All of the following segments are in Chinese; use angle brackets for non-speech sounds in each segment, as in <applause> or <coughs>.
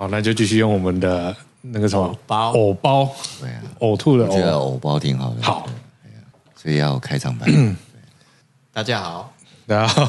好，那就继续用我们的那个什么？偶包。藕包，对啊，呕吐的我觉得藕。偶包挺好的。好，所以要开场白。<clears throat> 大家好，大家好，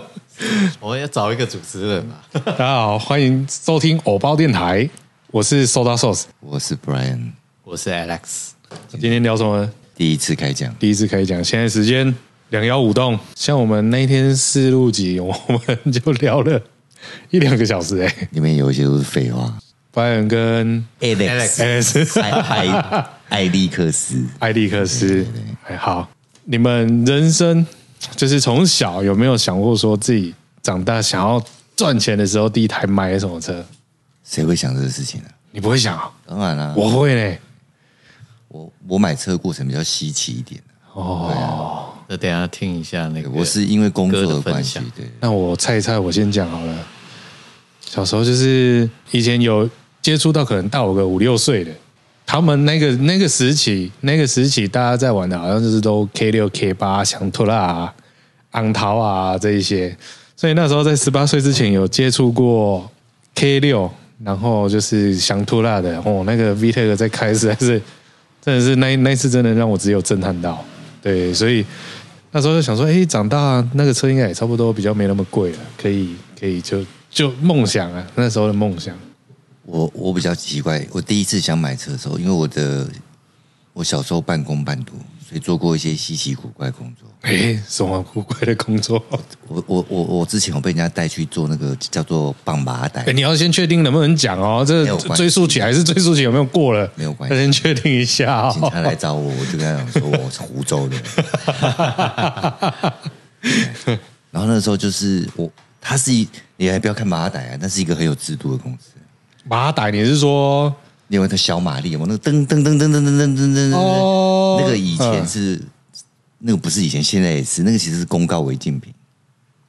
<laughs> 我们要找一个主持人嘛。大家好，欢迎收听藕包电台，我是 Soda Sauce。我是 Brian，我是 Alex，今天聊什么呢？第一次开讲，第一次可以讲，现在时间两幺五栋，像我们那一天试录集，我们就聊了 <laughs> 一两个小时哎、里面有一些都是废话。白人跟 Alex，Alex 艾艾艾利克斯，艾利克斯，哎好，你们人生就是从小有没有想过说自己长大想要赚钱的时候，第一台买什么车？谁会想这个事情呢、你不会想啊？当然啦、我会呢。我我买车的过程比较稀奇一点。那等一下听一下那个。我是因为工作的的关系，对，那我猜一猜，我先讲好了。小时候就是以前有接触到可能大我个五六岁的，他们那个那个时期，那个时期大家在玩的好像就是都 K 六 K 八、祥特拉啊、昂桃啊这一些，所以那时候在十八岁之前有接触过 K 六，然后就是祥特拉的哦，那个 VTEC 在开始还是真的是那那一次真的让我只有震撼到，对，所以那时候就想说，哎，长大那个车应该也差不多比较没那么贵了，可以可以就就梦想啊，那时候的梦想。我我比较奇怪，我第一次想买车的时候，因为我的我小时候半工半读，所以做过一些稀奇古怪工作。哎，什么古怪的工作？我我我我之前我被人家带去做那个叫做绑马带哎，，你要先确定能不能讲哦，这追溯起来是追溯起有没有过了？没有关系要先确定一下哦。警察来找我，我就跟他讲说我是湖州的。<laughs> 对然后那时候就是我，他是一，你还不要看马仔啊，那是一个很有制度的公司。马仔，你是说另外的小马力，我那个噔噔噔噔噔噔噔噔噔那个以前是、那个不是以前，现在也是，那个其实是公告违禁品。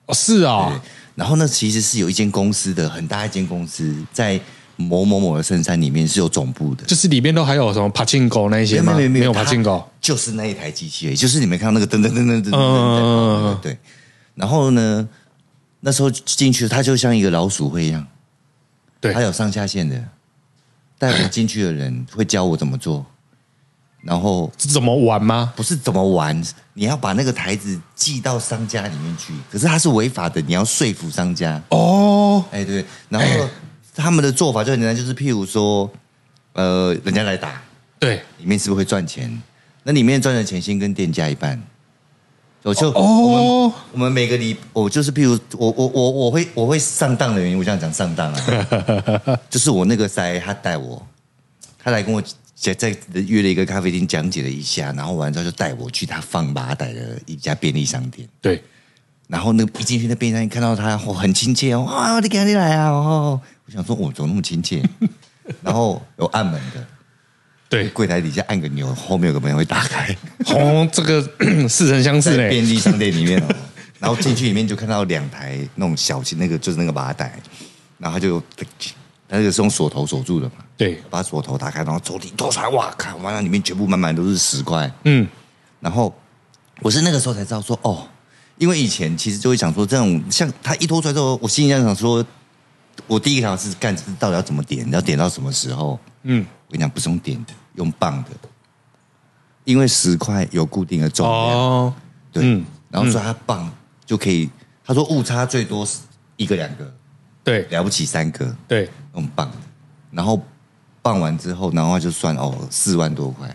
哦是啊、对，然后那其实是有一间公司的很大一间公司，在某某某的深山里面是有总部的。就是里面都还有什么帕金狗那一些吗？没有没有它帕金狗。就是那一台机器就是你们看到那个噔噔噔噔噔噔，对。然后呢，那时候进去，它就像一个老鼠会一样，对它有上下线的。带我进去的人会教我怎么做，然后这怎么玩吗？不是怎么玩，你要把那个台子寄到商家里面去，可是它是违法的，你要说服商家。哦，哎，对，然后他们的做法就很简单，就是譬如说，呃，人家来打，对，里面是不是会赚钱？那里面赚的钱先跟店家一半。我就哦我们我们每个礼，我就是譬如我我我我会我会上当的原因，我这样讲上当啊，<laughs> 就是我那个塞他带我，他来跟我在在约了一个咖啡厅讲解了一下，然后完之后就带我去他放马仔的一家便利商店。对，然后那个一进去，那便利商店看到他，哦，很亲切哦，哇，<laughs> 你赶紧来啊！哦，我想说，我怎么那么亲切？<laughs> 然后有按门的，对，柜台底下按个钮，后面有个门会打开，<laughs> 哦，这个 <coughs> 似曾相识在呢。便利商店里面哦。<laughs> 然后进去里面就看到两台那种小型那个就是那个麻袋，然后他就他那个是用锁头锁住的嘛，对，把锁头打开，然后抽屉拖出来，哇靠，完了里面全部满满都是十块。嗯，然后我是那个时候才知道说，哦，因为以前其实就会想说，这种像他一拖出来之后，我心里在想说，我第一个想法是干到底要怎么点，要点到什么时候？嗯，我跟你讲，不是用点的，用磅的，因为十块有固定的重量，哦，对，嗯然后说他磅就可以，他说误差最多是一个两个，对。了不起三个，对，用磅的，然后磅完之后，然后他就算哦四万多块，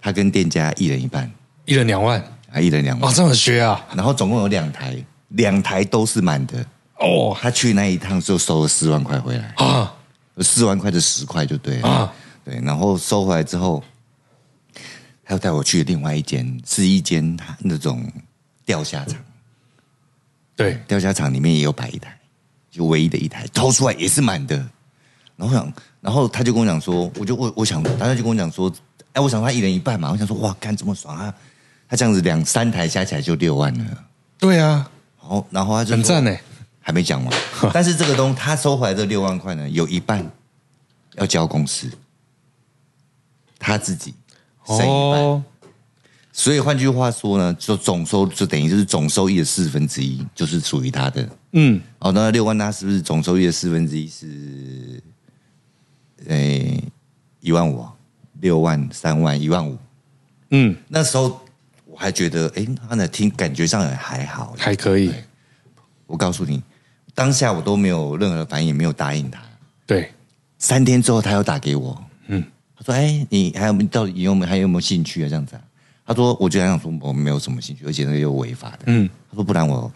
他跟店家一人一半，一人两万，啊一人两万。哦，。这么学啊？然后总共有两台，两台都是满的。哦。他去那一趟就收了四万块回来，啊。四万块的十块就对了。啊对，然后收回来之后，他又带我去另外一间，是一间那种钓虾场，对，钓虾场里面也有摆一台，就唯一的一台，掏出来也是满的。然后我想，然后他就跟我讲说，我就我我想，他就跟我讲说，哎，我想他一人一半嘛，我想说，哇，干这么爽啊！他这样子两三台加起来就六万了。对啊，然后，然后他就很赞呢。还没讲完。<laughs> 但是这个东他收回来这六万块呢，有一半要交公司，他自己省一半。哦，所以换句话说呢，就总收就等于就是总收益的四分之一就是属于他的。嗯，哦，那六万那是不是总收益的四分之一是呃一万五啊，六万、三万、一万五。嗯，那时候我还觉得，哎，他的听感觉上也还好。还可以，我告诉你，当下我都没有任何反应，也没有答应他。对，三天之后，他又打给我，嗯，他说：“哎，你还有到底有没有还有没有兴趣啊？这样子、啊？”他说：“我就想说我没有什么兴趣，而且那个又违法的。”嗯他说：“不然我，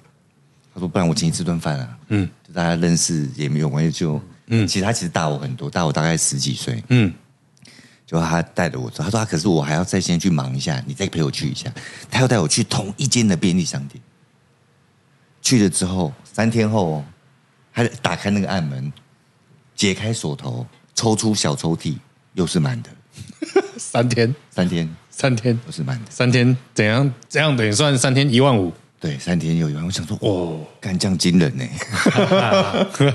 他说不然我请你吃顿饭啊。”嗯就大家认识也没有关系，就嗯，其实他其实大我很多，大我大概十几岁。嗯，就他带着我走，他说：“啊，可是我还要再先去忙一下，你再陪我去一下。”他要带我去同一间的便利商店。去了之后，三天后哦，他打开那个暗门，解开锁头，抽出小抽屉，又是满的。<laughs> 三天，三天三天，又是满的，三天，怎样？怎样等于算三天一万五对，三天又一万。我想说，哦哦，干这样惊人呢。<laughs>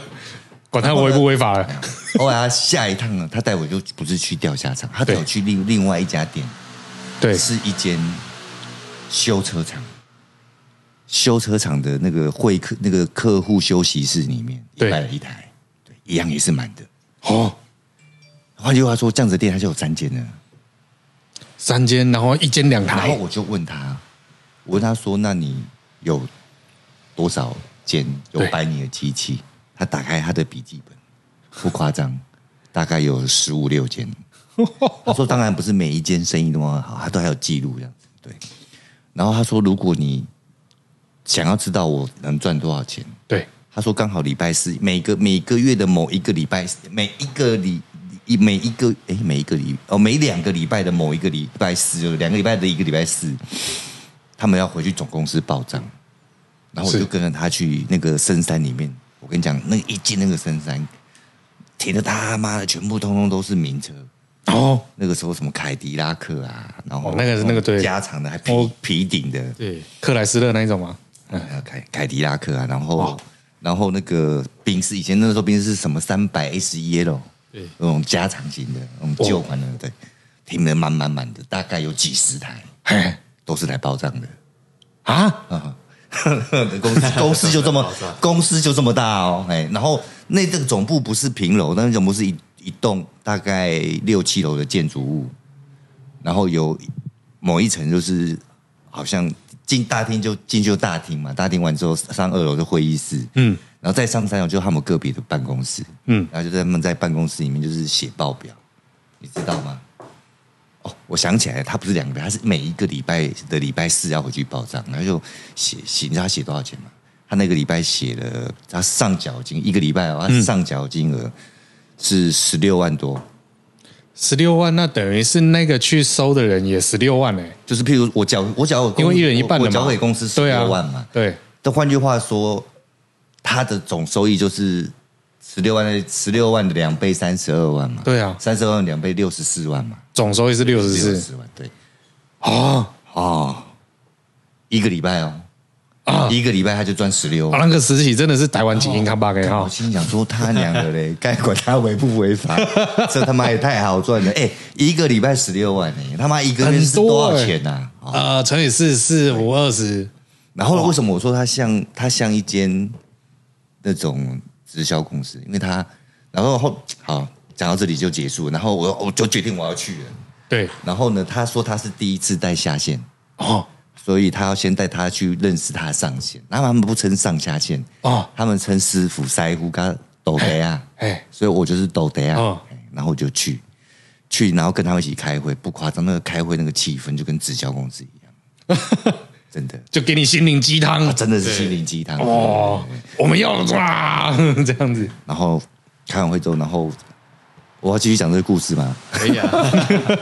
管他违不违法了。<laughs> 后来他下一趟呢，他带我就不是去钓虾场，他带我去另另外一家店，对，是一间修车厂。修车厂的那个会客那个客户休息室里面，对摆了一台，对，一样也是满的。哦，换句话说，这样子的店它就有三间了。三间，然后一间两台，然后我就问他，我问他说：“那你有多少间有对摆你的机器？”他打开他的笔记本，不夸张，<laughs> 大概有十五六间。他说：“当然不是每一间生意都很好，他都还有记录这样子。”对。然后他说：“如果你想要知道我能赚多少钱，对，他说刚好礼拜四，每个每个月的某一个礼拜，每一个礼一每一个哎每一个礼哦每两个礼拜的某一个礼拜四，就是两个礼拜的一个礼拜四，他们要回去总公司报账，然后我就跟着他去那个深山里面，我跟你讲，那一进那个深山，停的他妈的全部通通都是名车。哦，那个时候什么凯迪拉克啊，然后哦那个是那个对。加长的，还皮、哦皮顶的，对，克莱斯勒那一种吗？嗯。凯凯迪拉克啊，然后、哇。然后那个宾士，以前那时候宾士是什么三百 S 一 L，对。那种加长型的，那种旧款的，对，停的满满满的，大概有几十台，嘿，<laughs> 都是来报账的。啊，<laughs> 公司 <laughs> 公司就这么公司就这么大哦，哎，然后那这个总部不是平楼，但是总部是一一栋大概六七楼的建筑物，然后有某一层就是好像进大厅就进就大厅嘛，大厅完之后上二楼就会议室，嗯然后再上三楼就他们个别的办公室，嗯，然后就在他们在办公室里面就是写报表，你知道吗？哦，我想起来了，他不是两个他是每一个礼拜的礼拜四要回去报账，然后就写写，你知道他写多少钱吗？他那个礼拜写了，他上缴金一个礼拜哦，他上缴金额是十六万多，十六万，那等于是那个去收的人也十六万哎，就是譬如我缴我缴我因为一人一半的嘛，我缴给公司十六万嘛，对，但换句话说，他的总收益就是十六万的十六万的两倍，三十二万嘛。对啊。三十二万两倍，六十四万嘛。总收益是六十六四十万，对。哦哦，一个礼拜哦，啊，一个礼拜他就赚十六万。啊那个时期真的是台湾精英看吧给我哈，心想说他娘的嘞，<laughs> 该管他违不违法，这他妈也太好赚了！<laughs> 哎，一个礼拜十六万哎，他妈一个月是多多少哎钱呐、哦。呃，乘以四四五二十，然后为什么我说他像他像一间那种直销公司？因为他，然后后好讲到这里就结束，然后我我就决定我要去了。对，然后呢，他说他是第一次带下线，哦所以他要先带他去认识他的上线。然后他们不称上下线，哦，他们称师傅、师傅跟斗德啊。哎，所以我就是斗德啊。然后我就去去，然后跟他们一起开会，不夸张，那个开会那个气氛就跟直销公司一样，<laughs> 真的。就给你心灵鸡汤。啊，真的是心灵鸡汤。哦，我们要抓 <laughs> 这样子，然后开完会之后，然后我要继续讲这个故事吗？可以啊，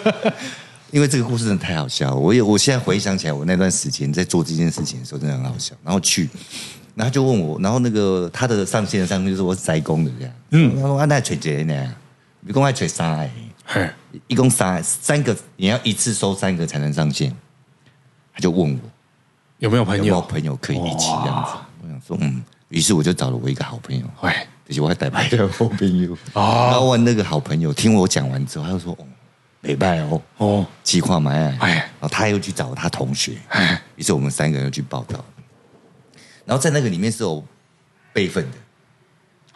<laughs> 因为这个故事真的太好笑了，我也我现在回想起来，我那段时间在做这件事情的时候，真的很好笑。然后去，然后就问我，然后那个他的上线的上面就是我是宅工的这样，嗯，他说啊，那锤谁呢？一共爱锤三哎，一共三三个，你要一次收三个才能上线。他就问我有没有朋友？有没有？朋友可以一起这样子，我想说嗯，于是我就找了我一个好朋友，哎，就是我还带牌的好朋友。哦。然后问那个好朋友，听我讲完之后，他就说：“哦，没拜哦，哦，计划买哎。”哎。然后他又去找他同学，哎，于是我们三个人又去报道。然后在那个里面是有辈分的，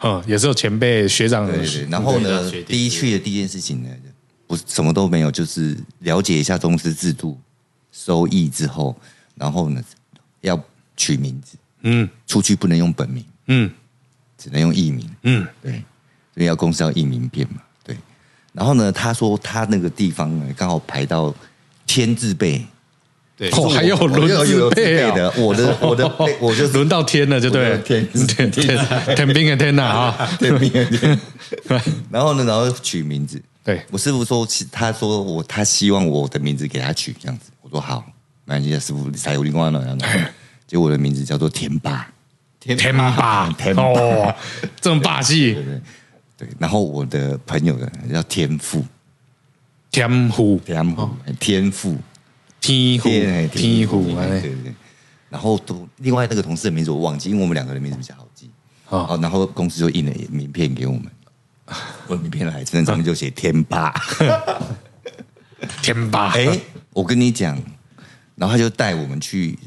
嗯，也是有前辈学长对对对。然后呢第一去的第一件事情呢，不什么都没有，就是了解一下公司制度、收益之后，然后呢要取名字，嗯。出去不能用本名，嗯。只能用艺名。嗯，对，所以要公司要印名片嘛，对。然后呢，他说他那个地方呢刚好排到天字辈，对，哦，还有轮字辈啊。的，我的 <laughs> 我的我就轮到天了，就对。了，<laughs> 天。天天天兵的天呐啊，天 <laughs> 兵的天。然后呢，然后取名字，对，我师傅说，他说我他希望我的名字给他取这样子，我说好，没关系，师傅才有灵光了。结果我的名字叫做天霸，天天霸，天霸。哦，这么霸气，对。然后我的朋友呢叫天赋，天赋天赋，天赋，天赋天天赋，对对对。然后都另外那个同事的名字我忘记，因为我们两个人名字比较好记。哦。哦，然后公司就印了名片给我们，<laughs> 我的名片来，真的上面就写天霸。<laughs> 天霸，哎，我跟你讲，然后他就带我们去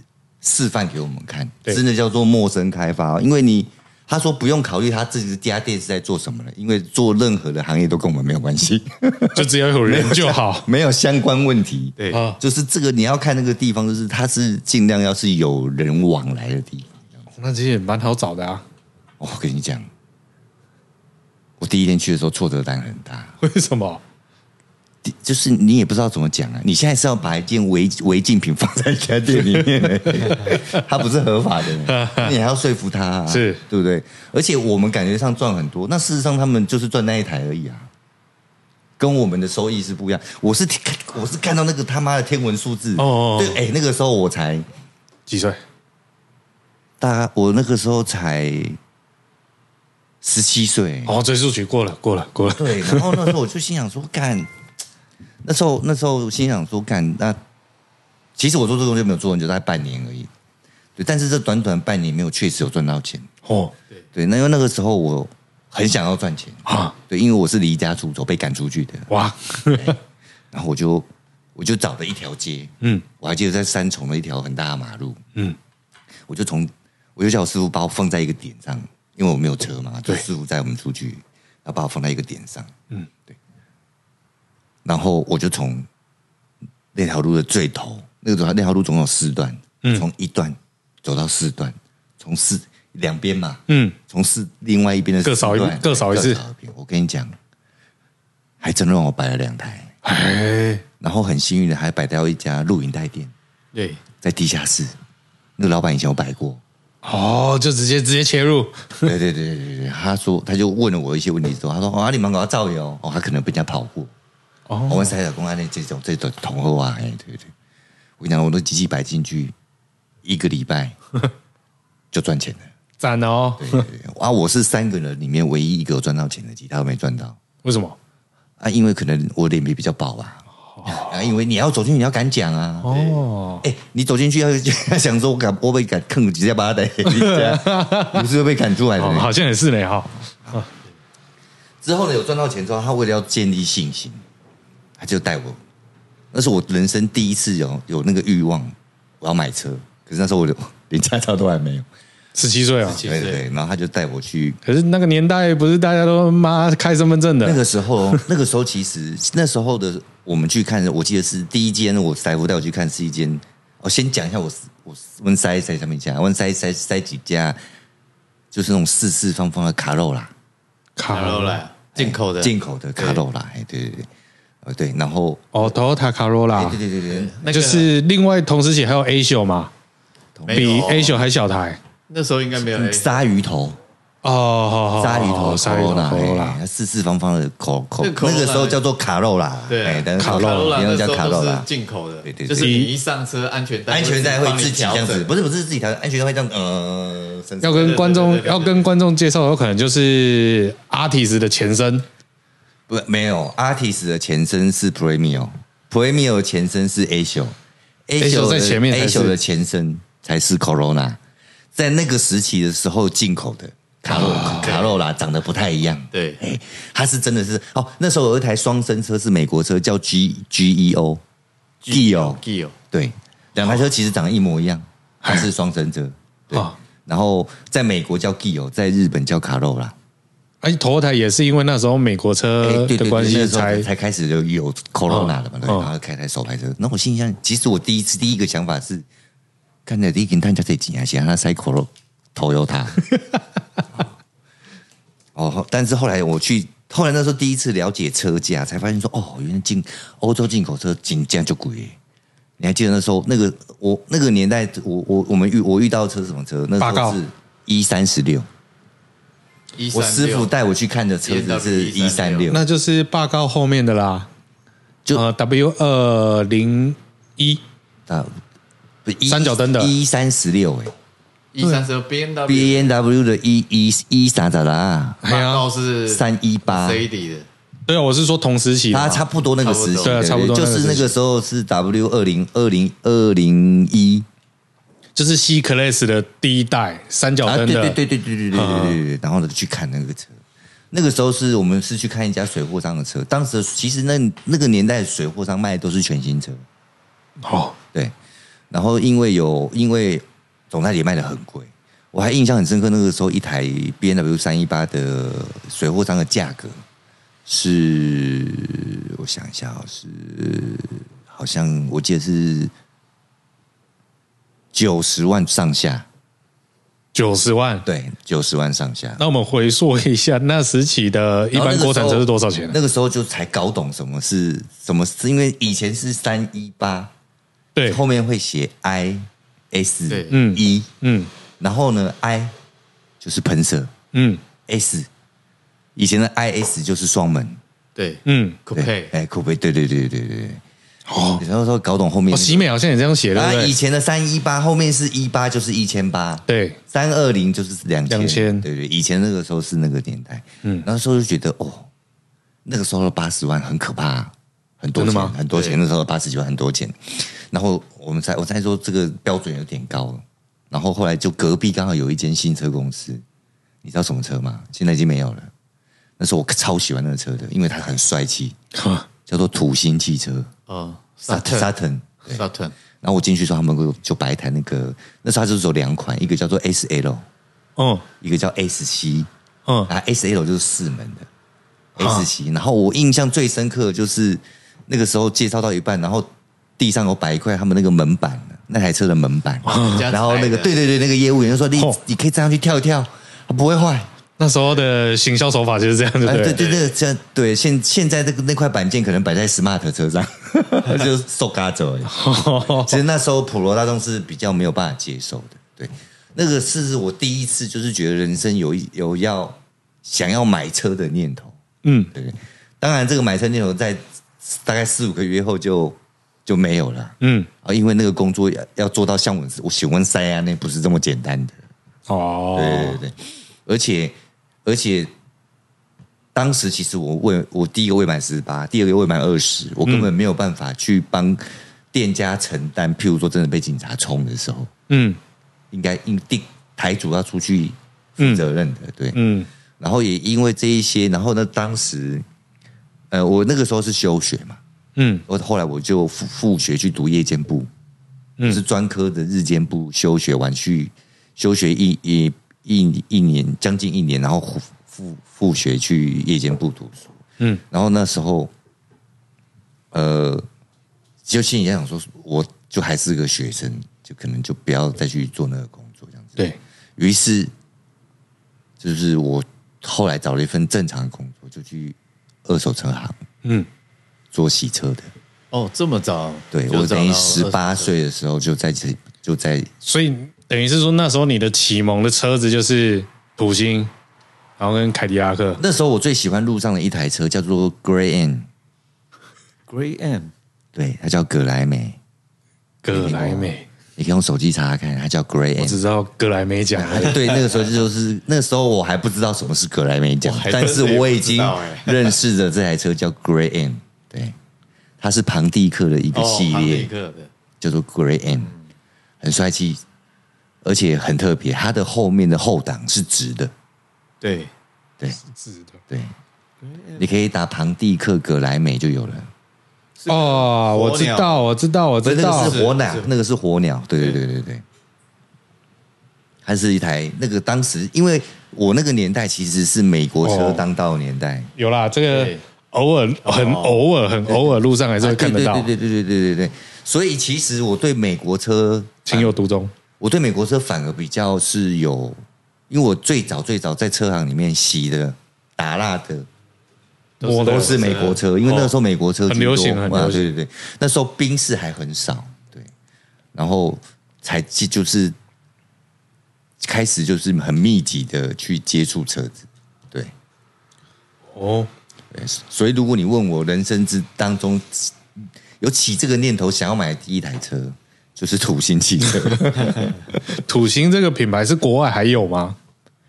示范给我们看，真的叫做陌生开发哦，因为你他说不用考虑他自己家店是在做什么了，因为做任何的行业都跟我们没有关系，<laughs> 就只要有人就好 <laughs> 没有相关问题。对啊，就是这个你要看那个地方，就是它是尽量要是有人往来的地方。那其实也蛮好找的啊。哦我跟你讲，我第一天去的时候挫折感很大，<laughs> 为什么？第就是你也不知道怎么讲啊。你现在是要把一件违违禁品放在一家店里面，它不是合法的，<laughs> 你还要说服他、啊，是对不对？而且我们感觉上赚很多，那事实上他们就是赚那一台而已啊，跟我们的收益是不一样。我是我是看到那个他妈的天文数字，哦哦哦对，哎，那个时候我才几岁？大概我那个时候才十七岁，哦，追溯期过了，过了，过了。对，然后那时候我就心想说，干，那时候那时候心想说，干，那其实我做这个东西没有做很久，大概半年而已。对，但是这短短半年没有确实有赚到钱。哦。对，那因为那个时候我很想要赚钱。啊，对，因为我是离家出走被赶出去的，哇，<laughs> 然后我就我就找了一条街，嗯。我还记得在三重的一条很大的马路，嗯，我就从我就叫我师傅把我放在一个点上，因为我没有车嘛，就对师傅载我们出去，要把我放在一个点上，嗯嗯，对。然后我就从那条路的最头，那个那条路总有四段，嗯。从一段走到四段，从四两边嘛，嗯，从四另外一边的各扫一四段各扫一次我跟你讲，还真让我摆了两台，哎，然后很幸运的还摆到一家录影带店，对，在地下室。那个老板以前有摆过，哦，就直接直接切入，对对对对对，他说他就问了我一些问题之后，他说：“哦，啊你们搞造谣。哦，他可能被人家跑过。我哦，们塞尔公安的这种这种同后啊，哎，对对对，我跟你讲，我的机器摆进去一个礼拜 <laughs> 就赚钱了。赞哦，对对对，啊，我是三个人里面唯一一个有赚到钱的，其他都没赚到为什么？啊，因为可能我脸皮比较薄吧。啊，因为你要走进去，你要敢讲啊。哦，哎、你走进去要要 <laughs> 想说，我敢我被敢坑，直接把他逮，<laughs> 你是会被赶出来的。哦好像也是呢哈，之后呢，有赚到钱之后，他为了要建立信心，他就带我。那是我人生第一次有有那个欲望，我要买车。可是那时候我连驾照都还没有。十七岁啊，对对对，然后他就带我去。可是那个年代不是大家都妈开身份证的，那个时候，那个时候其实那时候的我们去看，我记得是第一间我师傅带我去看是一间。我先讲一下我我问塞塞上面家，问塞塞塞几家，就是那种四四方方的卡肉啦。卡肉啦进口的，进口的卡肉啦，哎，对对对，呃对，然后哦，Toyota Corolla，对对对对对，那个就是另外同时期还有 A 秀嘛，比 A 秀还小台。那时候应该没有 A，鲨鱼头，哦，好好，鲨鱼头鲨鱼头 Corolla，Corolla，哎四四方方的口口，那个时候叫做卡肉啦，对哎，但是卡肉罗拉别人叫那时候都是卡肉啦，进口的，对对对。就是你一上车安全带，安全带会自己这样子，不是不是自己调，安全带会这样，呃，要跟观众要跟观众介绍，有可能就是 Artist 的前身不没有，Artist 的前身是 Premium，Premium 的前身是 A 秀 A 秀在前面才 A 是。秀的前身才是 Corona，在那个时期的时候进口的卡洛、卡洛拉长得不太一样，对。哎，它是真的是哦，那时候有一台双生车是美国车，叫 G G E O Geo，Geo，对，两台车其实长得一模一样，<laughs> 它是双生车，对。哦，然后在美国叫 Geo，在日本叫卡洛拉，而且 Toyota 也是因为那时候美国哎车的关系才才开始有有 Corona 了嘛，然后开台手排车。那我心想，其实我第一次第一个想法是，看着第一个探家这钱啊，想让他塞 Coro Toyota。<laughs> 哦，但是后来我去，后来那时候第一次了解车价，才发现说，哦，原来进欧洲进口车进价就贵。你还记得那时候那个我那个年代，我我我们遇我遇到的车是什么车？那时候是一三十六，我师傅带我去看的车子是一三六，那就是霸高后面的啦，就呃 W 二零一。啊，不一三角灯的。一三十六哎一三十 B N W，B N W 的一一一啥咋啦？还有是三一八，C D 的，对啊，我是说同时期它差不多那个时期，对啊差不多就是那个时候是 W 二零二零二零一就是 C Class 的第一代三角啊，灯的，对对对对对对对对对对，然后呢去看那个车。那个时候是我们是去看一家水货商的车，当时其实那那个年代水货商卖的都是全新车，哦，对，然后因为有因为总代理卖的很贵，我还印象很深刻，那个时候一台 B N W 三一八的水货商的价格是，我想一下、哦，是好像我记得是九十万上下，九十万。对，九十万上下。那我们回溯一下那时期的一般国产车是多少钱？那个时候就才搞懂什么是什么是，因为以前是三一八，对，后面会写 I S 对。嗯一，嗯。然后呢，I 就是喷射。嗯，S 以前的 I S 就是双门，对。嗯，对酷配，哎，酷配，对对对对对对。哦，然后说搞懂后面。哦，那个喜美好像也这样写，对啊？以前的三一八后面是一八就是一千八，对，三二零就是两千，2000对对，以前那个时候是那个年代，嗯。嗯，那时候就觉得哦，那个时候的八十万很可怕、很多钱，吗？很多钱，那时候八十几万很多钱。然后我们才我才说这个标准有点高了，然后后来就隔壁刚好有一间新车公司，你知道什么车吗？现在已经没有了。那时候我超喜欢那个车的，因为它很帅气，哈叫做土星汽车。哦 Saturn。，Saturn Saturn 然后我进去之后，他们就就摆一台那个，那时候它就是有两款，一个叫做 S L，嗯一个叫 S 七。嗯，啊，S L 就是四门的啊 S 七，然后我印象最深刻的就是那个时候介绍到一半，然后地上有摆一块他们那个门板，那台车的门板，然后那个对对对，那个业务员就说你哦。你可以站上去跳一跳，它不会坏。那时候的行销手法就是这样，对哎，不对对对，这样对现现在这个那块板件可能摆在 Smart 车上，<laughs> <laughs> 就是受嘎走。<laughs> 其实那时候普罗大众是比较没有办法接受的，对，那个是我第一次就是觉得人生有一有要想要买车的念头，嗯，对，当然这个买车念头在大概四五个月后就就没有了，嗯，啊，因为那个工作要要做到像我我喜欢塞啊，那不是这么简单的，哦，对对对，而且而且当时其实我未我第一个未满十八，第二个未满二十，我根本没有办法去帮店家承担，譬如说真的被警察冲的时候，嗯。应该应定台主要出去负责任的，对，嗯然后也因为这一些，然后呢，当时呃，我那个时候是休学嘛，嗯。我后来我就复复学去读夜间部，嗯。就是专科的日间部休学完去休学一一一一年将近一年，然后复复复学去夜间部读书。嗯然后那时候，呃，就心里在想说，我就还是个学生，就可能就不要再去做那个工作这样子。对，于是，就是我后来找了一份正常的工作，就去二手车行嗯做洗车的。哦，这么早，对我等于十八岁的时候就在这就在所以等于是说那时候你的启蒙的车子就是土星，然后跟凯迪拉克，那时候我最喜欢路上的一台车叫做 Gray N，Grey M，对，它叫格莱美，格莱美，你可以用手机查查看，它叫 Gray 我。只知道格莱美奖。对，那个时候就是那时候我还不知道什么是格莱美奖，但是我已经认识的这台车叫 Gray N，对，它是庞蒂克的一个哦，系列叫做 Gray N，很帅气，而且很特别，它的后面的后挡是直的，对，对。是直的。对，你可以打庞蒂克格莱美就有了。哦，我知道，我知道，我知道。那个，是火鸟，那个是火鸟，对对对。对对。它是一台那个当时，因为我那个年代其实是美国车哦当道年代，有啦，这个偶尔很偶尔很偶尔路上还是会看得到。对对对对对对对。所以其实我对美国车情有独钟。我对美国车反而比较是有，因为我最早最早在车行里面洗的、打蜡的我都是美国车，因为那个时候美国车哦很流行很流行。啊对对对，那时候宾士还很少，对，然后才就就是开始就是很密集的去接触车子，对。哦，对所以如果你问我人生之当中有起这个念头想要买第一台车，就是土星汽车。<laughs> 土星这个品牌是国外还有吗？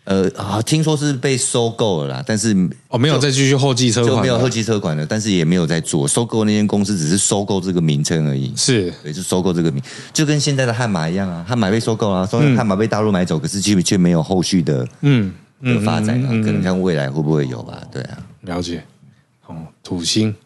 呃，啊，听说是被收购了啦，但是哦，没有再继续后继车款没有后继车款了，但是也没有在做收购那间公司，只是收购这个名称而已。是对，就收购这个名，就跟现在的悍马一样啊，悍马被收购了、啊，说悍马被大陆买走，可是却却没有后续的嗯的发展啊，嗯嗯嗯可能像未来会不会有吧？对啊，了解。哦，土星，对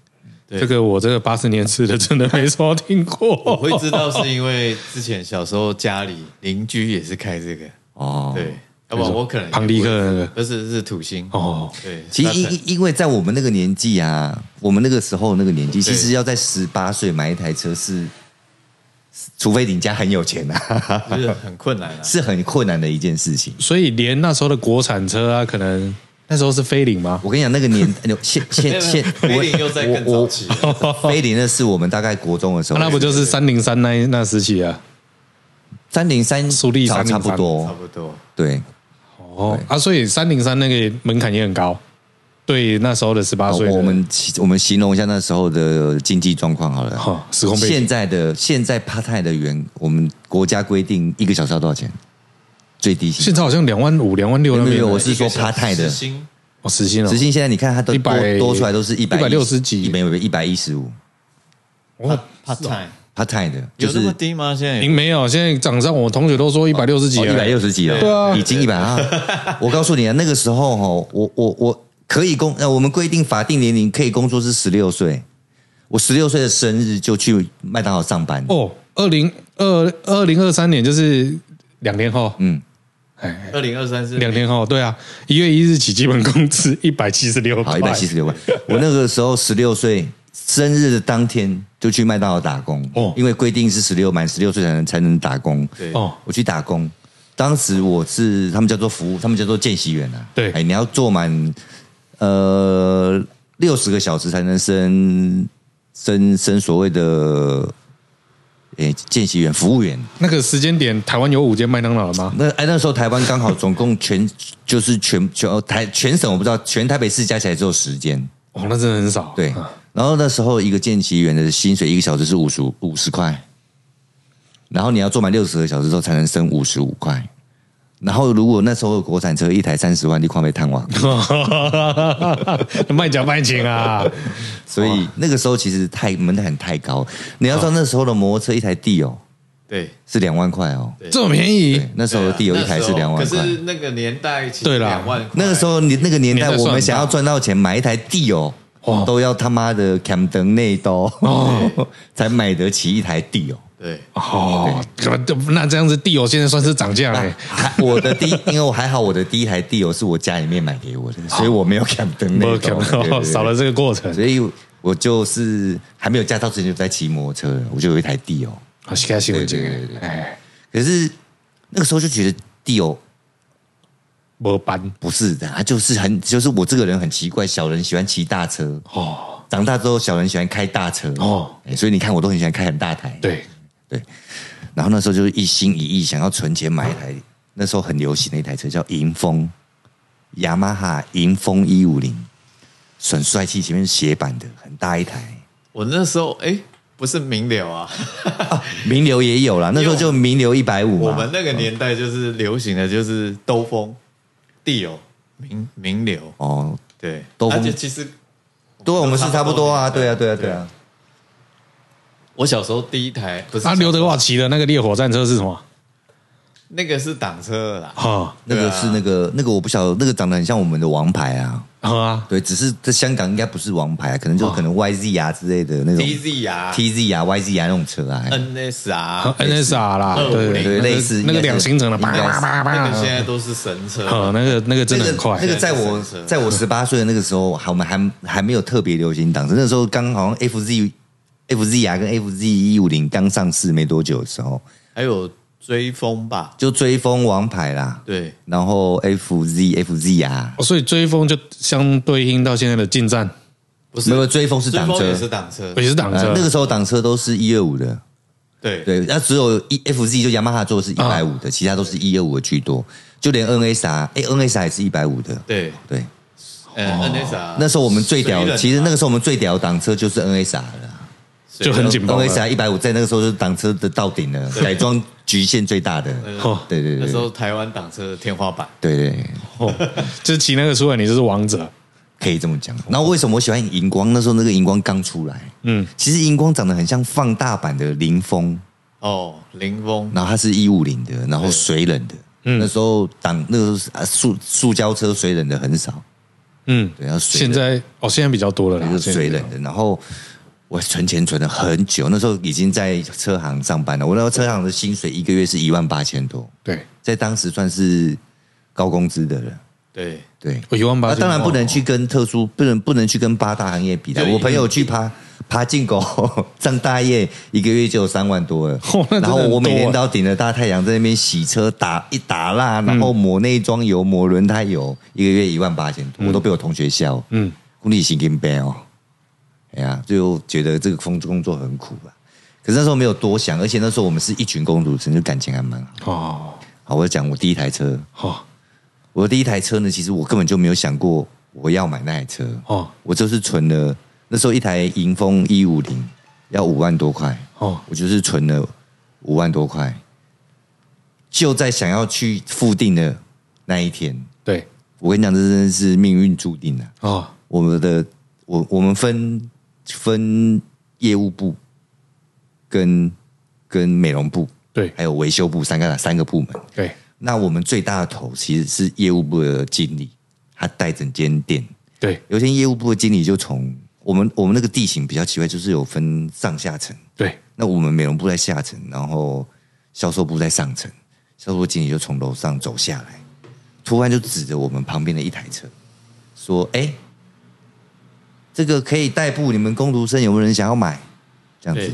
这个我这个八十年次的真的没什么听过。我。会知道是因为之前小时候家里邻居也是开这个，哦，对，要不然我可能庞迪克那个。不是是土星。哦，对，其实因因因为在我们那个年纪啊，我们那个时候那个年纪，其实要在十八岁买一台车是，除非你家很有钱啊，就 <laughs> 是很困难啊。是很困难的一件事情。<laughs> 所以连那时候的国产车啊，可能那时候是飞凌吗？我跟你讲，那个年 <laughs> 现现现，菲林又在更早期飞凌那是我们大概国中的时候，啊那不就是三零三那那时期啊？三零三速力差303差差不多，差不多。对。哦啊，所以三零三那个门槛也很高，对那时候的十八岁我们我们形容一下那时候的经济状况好了。哈时空现在的现在 part time 的员，我们国家规定一个小时要多少钱？最低薪。现在好像两万五、两万六那边。没有没有我是说一个小 part time 的。时薪。哦，时薪哦，时薪现在你看它都多100多出来都是一百160几。没有没有一百一十五。哦，part time part time 的，就有那么是低吗？现在？您没有，现在涨上我同学都说一百六十几了，一百六十几了，对啊。已经一百二！<laughs> 我告诉你啊，那个时候哈，我我我可以工，呃，我们规定法定年龄可以工作是十六岁，我十六岁的生日就去麦当劳上班，哦，二零二二零二三年就是两年后，嗯，哎，二零二三是两年后，对啊，一月一日起基本工资 <laughs> 一百七十六，好，一百七十六万。我那个时候十六岁生日的当天就去麦当劳打工，哦。哦，因为规定是十六满十六岁才能才能打工，对。哦，我去打工。当时我是他们叫做服务，他们叫做见习员啊。对。哎，你要做满呃六十个小时才能升升升所谓的诶见习员、服务员。那个时间点，台湾有五间麦当劳了吗？那哎那时候台湾刚好总共全就是全全哦台全省我不知道，全台北市加起来只有十间。哦，那真的很少，对啊，然后那时候一个见习员的薪水一个小时是五十五十块，然后你要做满六十个小时之后才能升五十五块。然后如果那时候的国产车一台三十万，你快被探网，<laughs> 卖假卖情啊，所以那个时候其实太门槛太高。你要知道那时候的摩托车一台地哦对。是两万块哦，这么便宜，，那时候的地有一台是两万块。可是那个年代其实对啦。两万块，那个时候你那个年代，我们想要赚到钱买一台地哦，都要他妈的 Camden 内刀哦。<laughs> 才买得起一台地哦。对哦，怎么那这样子地油现在算是涨价了？还我的第一，<laughs> 因为我还好，我的第一台地油是我家里面买给我的，所以我没有 cam 灯内没兜可能少了，这个过程所以我就是还没有驾照之前就在骑摩托车，我就有一台地油。啊，现在新闻这个对对对，哎，可是那个时候就觉得地油没班不是的，他就是很就是我这个人很奇怪，小人喜欢骑大车，哦，长大之后小人喜欢开大车哦哦，所以你看我都很喜欢开很大台。对，对，然后那时候就是一心一意想要存钱买一台，那时候很流行的一台车叫迎风，雅马哈迎风一五零，很帅气，前面是斜板的，很大一台。我那时候哎，不是名流啊，名流也有啦，<laughs> 那时候就名流一百五嘛。我们那个年代就是流行的就是兜风、地友、名名流，哦，对，兜风而且其实对，我们是差不多啊，对啊，对啊，对对啊。我小时候第一台不是啊，刘德华骑的那个烈火战车是什么？那个是挡车啦，哈那个是那个那个我不晓得，那个长得很像我们的王牌啊。好啊，对，只是在香港应该不是王牌，可能就可能 YZ 啊之类的那种。TZ 啊 TZ 啊 YZ 啊那种车啊。，NS 啊、NS 啊啦，250对对那个类似那个两行程的，叭叭叭叭。那个现，在都是神车，呃，那个那个真的很快。那，个在我在我十八岁的那个时候，还我们还还没有特别流行挡车，那时候刚好像 FZ FZ 啊跟 FZ 一五零刚上市没多久的时候，还有追风吧，就追风王牌啦，对，然后 FZ FZ 啊，哦所以追风就相对应到现在的进站。不是没有追风是挡车。也，是挡车，也是挡车，呃那个时候挡车都是一二五的，对。对，那只有一 FZ 就雅马哈做的是一百啊五的，其他都是一二五的居多，就连 NSR 哎 NSR 也是一百五的，对，对，呃，NSR 那时候我们最屌其实那个时候我们最屌的挡车就是 NSR 了。水冷就很紧绷了 NSR 一百五在那个时候是挡车的到顶了，改装局限最大的。哦。对对对。那时候台湾挡车的天花板，对对，哦，就是骑那个出来，你就是王者，可以这么讲。然后为什么我喜欢荧光？那时候那个荧光刚出来，嗯，其实荧光长得很像放大版的凌风，哦，凌风，然后它是一五零的，然后水冷的。嗯。那时候挡那个啊塑塑胶车水冷的很少，嗯，对，要水现在哦，现在比较多了啦，就是水冷的。然后我存钱存了很久，那时候已经在车行上班了。我那时候车行的薪水一个月是一万八千多，对，在当时算是高工资的了。对，对，我一万八当然不能去跟特殊，不能不能去跟八大行业比的。我朋友去爬爬进狗 <laughs> 上大业，一个月就有三万多了。<laughs> 然后我每天都要顶着大太阳在那边洗车，打一打蜡，然后抹内装油、抹轮胎油，一个月一万八千多，我都被我同学笑。嗯，工地行跟背哦，哎呀，就觉得这个工工作很苦吧。可是那时候没有多想，而且那时候我们是一群工读生，就感情还蛮好。哦，好，我讲我第一台车，好我的第一台车呢，其实我根本就没有想过我要买那台车，哦。我就是存了那时候一台迎风一五零要五万多块，哦，我就是存了五万多块，就在想要去付定的那一天，对，我跟你讲，这真的是命运注定的、哦，我们的我我们分分业务部跟跟美容部对还有维修部三个三个部门。对那我们最大的头其实是业务部的经理，他带整间店。对有些业务部的经理就从我们我们那个地形比较奇怪，就是有分上下层。对，那我们美容部在下层，然后销售部在上层。销售部经理就从楼上走下来，突然就指着我们旁边的一台车，说：“哎，这个可以代步，你们工读生有没有人想要买？”这样子。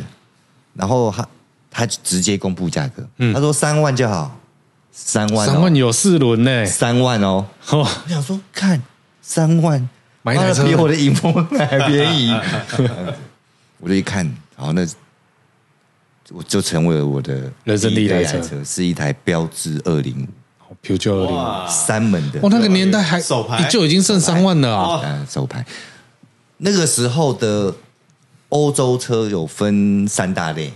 然后他他就直接公布价格，嗯。他说三万就好，三万、哦，三万有四轮呢，三万哦。哦，我想说，看三万，买一台车。比我的影风还便宜。<laughs> 我就一看，然后那我就成为了我的人生第一台车。车，是一台标致二零五。啤酒二零，五，三门的。哦，那个年代还手牌。就已经剩三万了啊，手牌。那个时候的欧洲车有分三大类，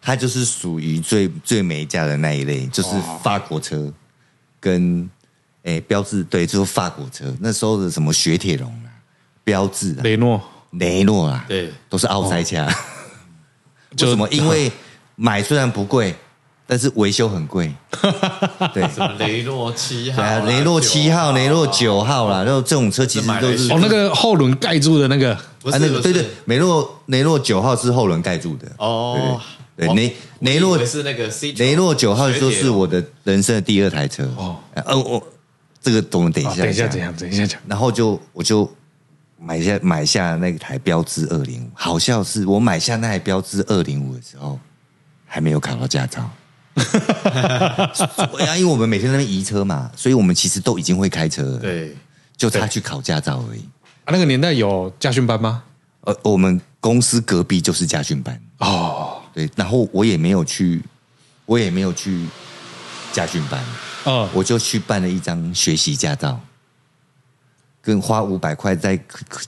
它就是属于最最美价的那一类，就是法国车跟诶标志对，就是法国车。那时候的什么雪铁龙啊、标志啊、雷诺雷诺啊，对都是奥赛车。就 <laughs> 为什么？<laughs> 因为买虽然不贵，但是维修很贵。<laughs> 对，什么雷诺七号对啊，雷诺七号、雷诺九号啦，哦然后这种车其实都是哦，那个后轮盖住的那个，啊，不是那个对对，雷诺雷诺九号是后轮盖住的。哦，对对，雷雷诺是那个 C 雷诺九号就是我的人生的第二台车。哦哦，呃，我这个我们等一下哦等一下，等一下？等一下讲，然后就我就买下买下那台标致二零五。好像是我买下那台标致二零五的时候，还没有考到驾照。<laughs> 因为我们每天在那边移车嘛，所以我们其实都已经会开车了，对，就差去考驾照而已。啊，那个年代有驾训班吗？呃，我们公司隔壁就是驾训班，哦，对，然后我也没有去，我也没有去驾训班，嗯，我就去办了一张学习驾照，跟花五百块在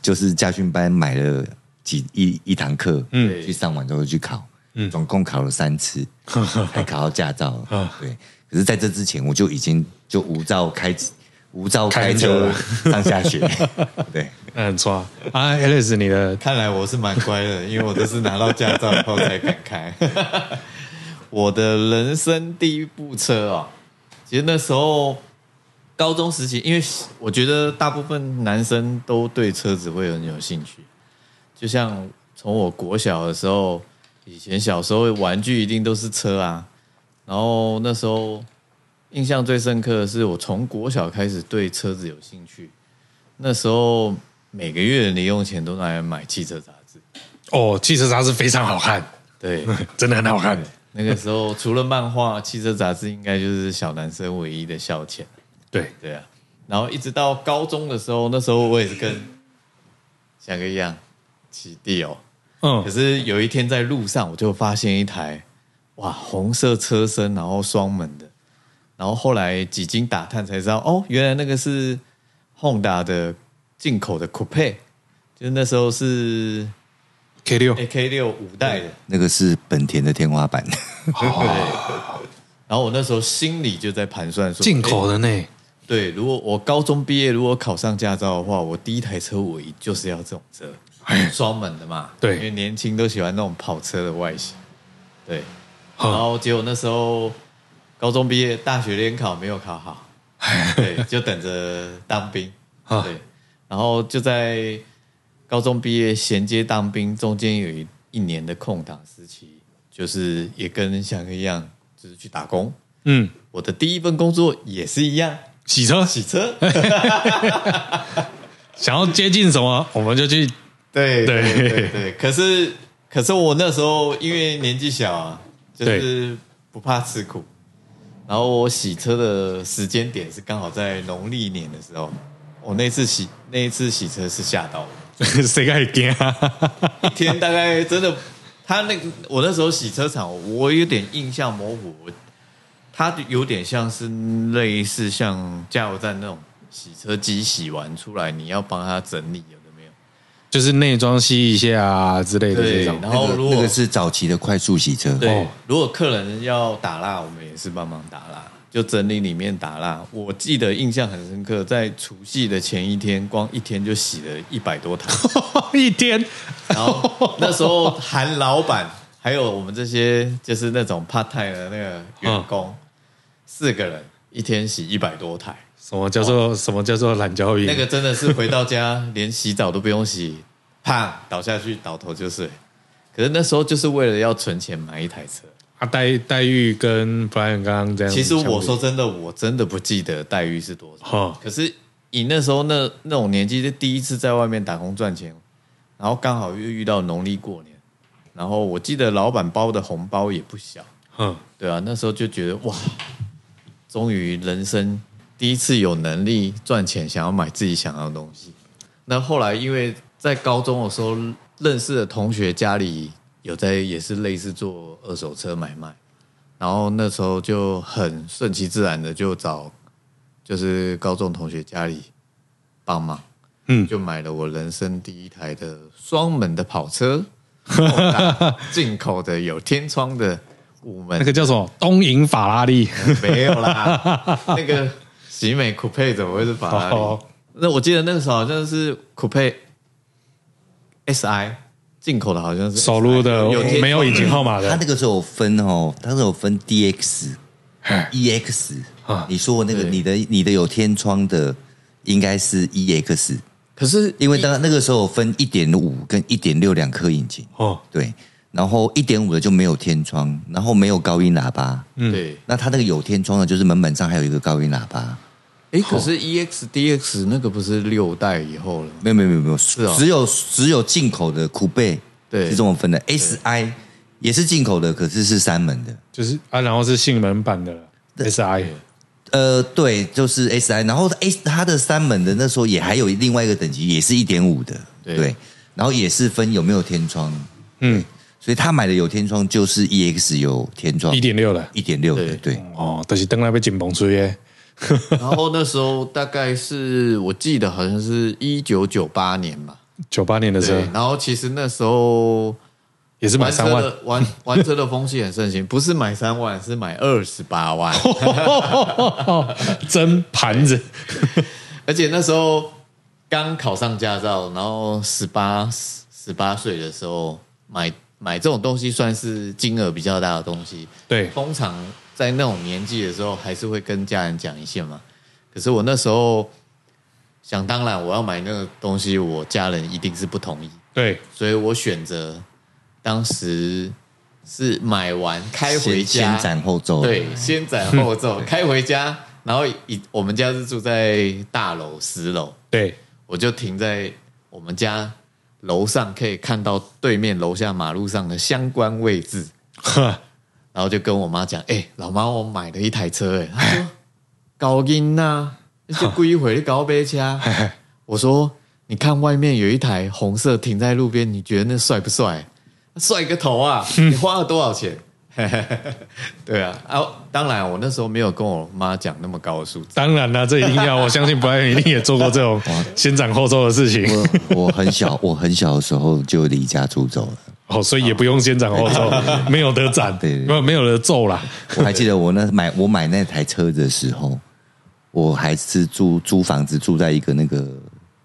就是驾训班买了几一一堂课，嗯。去上完之后去考，嗯总共考了三次，<laughs> 才考到驾照。对，可是在这之前我就已经就无照开无照开开车上下学，<laughs> 对，那很错啊，Alice，你的看来我是蛮乖的，因为我都是拿到驾照以后才敢开。<laughs> 我的人生第一部车哦，其实那时候高中时期，因为我觉得大部分男生都对车子会很有兴趣，就像从我国小的时候，以前小时候玩具一定都是车啊，然后那时候印象最深刻的是，我从国小开始对车子有兴趣，那时候每个月的零用钱都拿来买汽车杂志，哦，汽车杂志非常好看，对。真的很好看。<laughs> 那个时候除了漫画，汽车杂志应该就是小男生唯一的消遣。对，对啊，然后一直到高中的时候，那时候我也是跟翔哥一样起地哦。可嗯，是有一天在路上，我就发现一台哇红色车身，然后双门的，然后后来几经打探才知道，哦，原来那个是 Honda 的进口的 Coupe，就是那时候是 K 六 AK 六五代的。那个是本田的天花板，对，然后我那时候心里就在盘算说，进口的呢，对，如果我高中毕业，如果考上驾照的话，我第一台车我一就是要这种车，双门的嘛。对因为年轻都喜欢那种跑车的外形。对，然后结果那时候高中毕业，大学联考没有考好，对，就等着当兵。啊对，然后就在高中毕业衔接当兵，中间有一一年的空档时期，就是也跟翔哥一样，就是去打工。嗯，我的第一份工作也是一样，洗车，洗车。<laughs> <laughs> 想要接近什么，我们就去。对对。对对对，可是可是我那时候因为年纪小啊，就是不怕吃苦，然后我洗车的时间点是刚好在农历年的时候，我那次洗那一次洗车是吓到我，<laughs> 谁敢惊啊？<laughs> 一天大概真的，他那个我那时候洗车场，我有点印象模糊，我它有点像是类似像加油站那种洗车机洗完出来，你要帮他整理？就是内装吸一下啊之类的这对，种。然后如果那个是早期的快速洗车，对，哦。如果客人要打蜡，我们也是帮忙打蜡，就整理里面打蜡。我记得印象很深刻，在除夕的前一天，光一天就洗了一百多台，<laughs> 一天，然后那时候韩老板还有我们这些就是那种 part time 的那个员工，四个人一天洗一百多台，什么叫做什么叫做懒觉瘾？那个真的是回到家连洗澡都不用洗，啪倒下去倒头就睡。可是那时候就是为了要存钱买一台车。啊，待待遇跟 Brian 刚刚这样。其实我说，真的，我真的不记得待遇是多少。哈，可是以那时候那那种年纪，是第一次在外面打工赚钱，然后刚好又遇到农历过年，然后我记得老板包的红包也不小，哼，对啊，那时候就觉得哇，终于人生第一次有能力赚钱，想要买自己想要的东西。那后来因为在高中的时候认识的同学家里有在也是类似做二手车买卖，然后那时候就很顺其自然的就找就是高中同学家里帮忙，嗯就买了我人生第一台的双门的跑车进口的有天窗的五门那个叫什么东瀛法拉利？没有啦，那个喜美 Coupe 怎么会是法拉利？哦。那我记得那个时候好像是 Coupe SI 进口的，好像是 SI 手撸的有没有引擎号码的。它那个时候有分哦，它是有分 DX、嘿。EX 啊。你说那个你的你的有天窗的应该是 EX，可是因为当那个时候分一点五跟一点六两颗引擎，哦，对，然后一点五的就没有天窗，然后没有高音喇叭。嗯。对，那它那个有天窗的，就是门板上还有一个高音喇叭。哎，可是 EX DX 那个不是六代以后了吗？没有没有没有没有，哦只有只有进口的酷贝对。是这么分的，SI 也是进口的，可是是三门的。就是啊，然后是性能版的 SI，呃，对，就是 SI，然后 S 它的三门的那时候也还有另外一个等级，也是一点五的，对。然后也是分有没有天窗，嗯，所以他买的有天窗就是 EX 有天窗，一点六的。一点六的，对。对，哦，都是灯那边紧绷吹耶。<laughs> 然后那时候大概是我记得好像是一九九八年吧，九八年的车对，然后其实那时候也是买三万，的玩 <laughs> 玩车的风气很盛行，不是买三万，是买二十八万。<laughs> 真盘子。而且那时候刚考上驾照，然后十八十八岁的时候买买这种东西，算是金额比较大的东西。对，通常在那种年纪的时候，还是会跟家人讲一些嘛。可是我那时候想当然，我要买那个东西，我家人一定是不同意，对，所以我选择当时是买完开回家，先斩后奏，对，先斩后奏，<laughs> 开回家，然后以我们家是住在大楼十楼，对，我就停在我们家楼上，可以看到对面楼下马路上的相关位置，呵，<laughs> 然后就跟我妈讲：“哎、老妈，我买了一台车。”哎，<laughs> 她说：“高音呐，这归回高杯车。<laughs> ”我说：“你看外面有一台红色停在路边，你觉得那帅不帅？帅个头啊！你花了多少钱？” <laughs> 对啊，啊，当然，我那时候没有跟我妈讲那么高的数字。当然啦，这一定要，我相信 Brian 一定也做过这种 <laughs> 先斩后奏的事情。我我很小，我很小的时候就离家出走了。哦，所以也不用先斩后奏，没有得斩，对没有没有得奏啦。我还记得我那买 <laughs> 我买那台车的时候，我还是租租房子，住在一个那个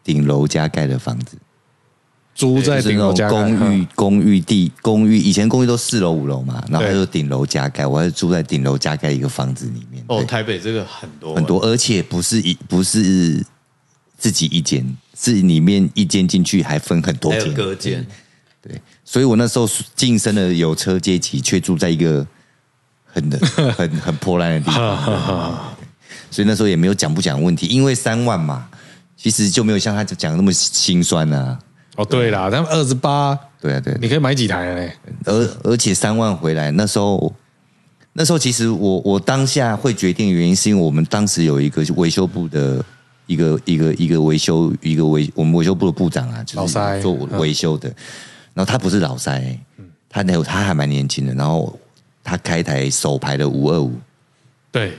顶楼加盖的房子，租在顶楼加盖。公寓 <laughs> 公寓地公寓，以前公寓都四楼五楼嘛，然后就顶楼加盖，我还是住在顶楼加盖一个房子里面，哦，台北这个很多很多，而且不是一不是自己一间，是里面一间进去还分很多间，隔间，对，所以我那时候晋升了有车阶级，却住在一个很 <laughs> 很很破烂的地方，所以那时候也没有讲不讲的问题，因为三万嘛，其实就没有像他讲的那么心酸啊。哦，对啦，他们二十八，对啊，对啊你可以买几台嘞？而而且三万回来，那时候那时候其实我我当下会决定的原因，是因为我们当时有一个维修部的一个一个一个维修一个维我们维修部的部长啊，就是做维修的，然后他不是老塞，他那他还蛮年轻的，然后他开台手排的五二五，对，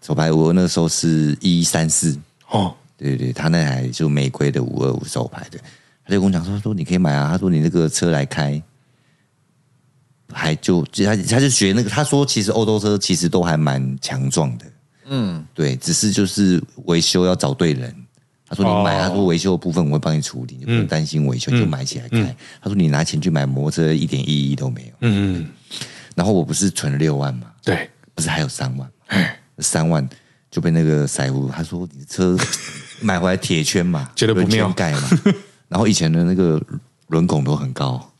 手排五那时候是一三四，哦，对对对，他那台就玫瑰的五二五手排的，他就跟我讲说说你可以买啊，他说你那个车来开，还就就他他就学那个，他说其实欧洲车其实都还蛮强壮的，嗯，对，只是就是维修要找对人。他说你买，哦。他说维修的部分我会帮你处理，你不用担心维修，就买起来开。他说你拿钱去买摩托车一点意义都没有。嗯嗯，然后我不是存了六万嘛，对，不是还有三万，三万就被那个赛夫他说你的车 <laughs> 买回来铁圈嘛，觉得不妙。盖嘛，然后以前的那个轮拱都很高，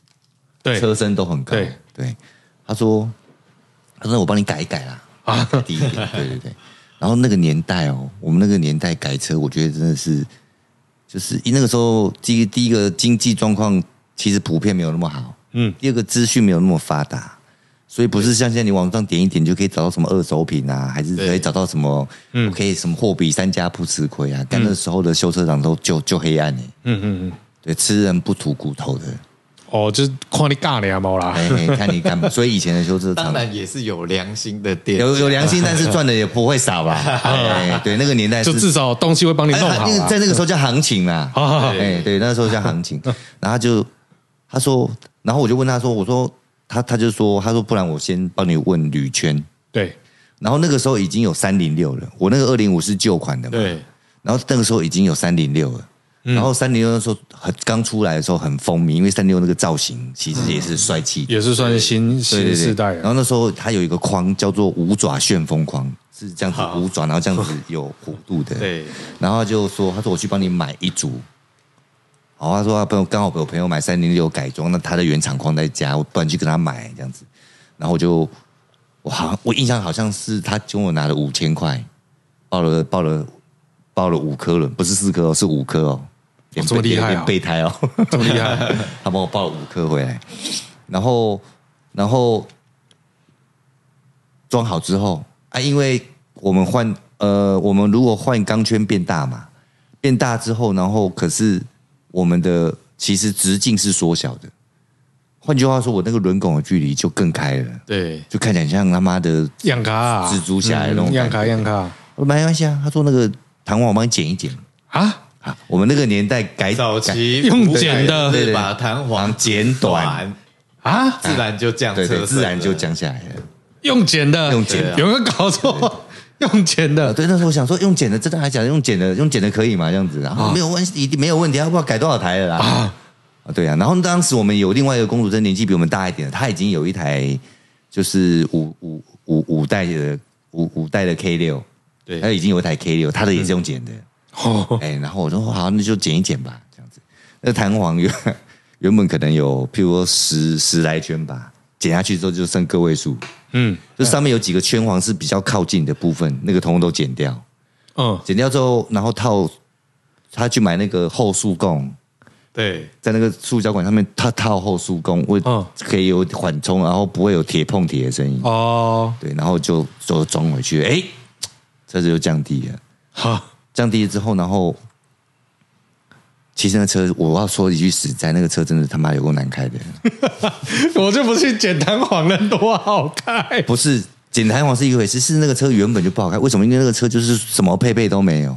对，车身都很高，对。对，他说他说我帮你改一改啦，啊，低一点，对对对。然后那个年代哦，我们那个年代改车，我觉得真的是，就是因那个时候，第一第一个经济状况其实普遍没有那么好，嗯，第二个资讯没有那么发达，所以不是像现在你网上点一点就可以找到什么二手品啊，还是可以找到什么，嗯。可以什么货比三家不吃亏啊。但那时候的修车厂都就就黑暗哎、嗯嗯嗯，对，吃人不吐骨头的，哦，就是看你尬俩毛啦，哎、哎 <laughs> 看你干嘛？所以以前的修车厂当然也是有良心的店，有有良心，但是赚的也不会少吧？<laughs> 哎，对，那个年代就是至少东西会帮你哎弄好在那个时候叫行情啦。好好好，哎，对，那时候叫行情。<laughs> 然后他就他说，然后我就问他说，我说他他就说，他说不然我先帮你问铝圈。对，然后那个时候已经有三零六了，我那个二零五是旧款的嘛。对，然后那个时候已经有三零六了。然后三零六那时候很刚出来的时候很风靡，因为三零六那个造型其实也是帅气的，也是算是新对对对新时代。然后那时候它有一个框叫做五爪旋风框，是这样子五爪，然后这样子有弧度的。对，然后他就说，他说我去帮你买一组。好，他说他朋友刚好我朋友买三零六改装，那他的原厂框在家，我不然去跟他买这样子。然后我就，我好像我印象好像是他跟我拿了五千块，报了报了报了五颗轮，不是四颗哦，是五颗哦，连这么厉害备胎哦，这么厉害，<laughs> 他帮我抱了五颗回来，然后然后装好之后啊，因为我们换呃，我们如果换钢圈变大嘛，变大之后，然后可是我们的其实直径是缩小的，换句话说，我那个轮拱的距离就更开了，对，就看起来像他妈的样卡啊，蜘蛛侠的那种嗯样卡样卡我说没关系啊，他说那个弹簧我帮你剪一剪。啊，啊，我们那个年代改早期用剪的对把弹簧剪短，啊，自然就降对对，车自然就降。下来了。用剪的，用剪的有没有搞错？用剪呃，的，对，那时候我想说用剪的，真的还假的？用剪的，用剪的可以吗？这样子，然后没有问题，一定没有问题，他不知道改多少台了啦。啊，对啊。然后当时我们有另外一个公主，真年纪比我们大一点的，她已经有一台就是五五五五代的五五代的 K 六，对他已经有一台 K 六，他的也是用剪的，哦，哎、然后我说好，那就剪一剪吧，这样子。那个弹簧原 <laughs> 原本可能有，譬如说十十来圈吧，剪下去之后就剩个位数，嗯。就上面有几个圈簧是比较靠近的部分，那个通通都剪掉。嗯，剪掉之后，然后套他去买那个后束供，对。在那个塑胶管上面他套后束供，为嗯。可以有缓冲，然后不会有铁碰铁的声音。哦，对，然后就就装回去，哎，车子就降低了。好，降低了之后，然后其实那车，我要说一句实在，那个车真的他妈有够难开的。<laughs> 我就不信剪弹簧能多好开。不是剪弹簧是一回事，是那个车原本就不好开。为什么？因为那个车就是什么配备都没有，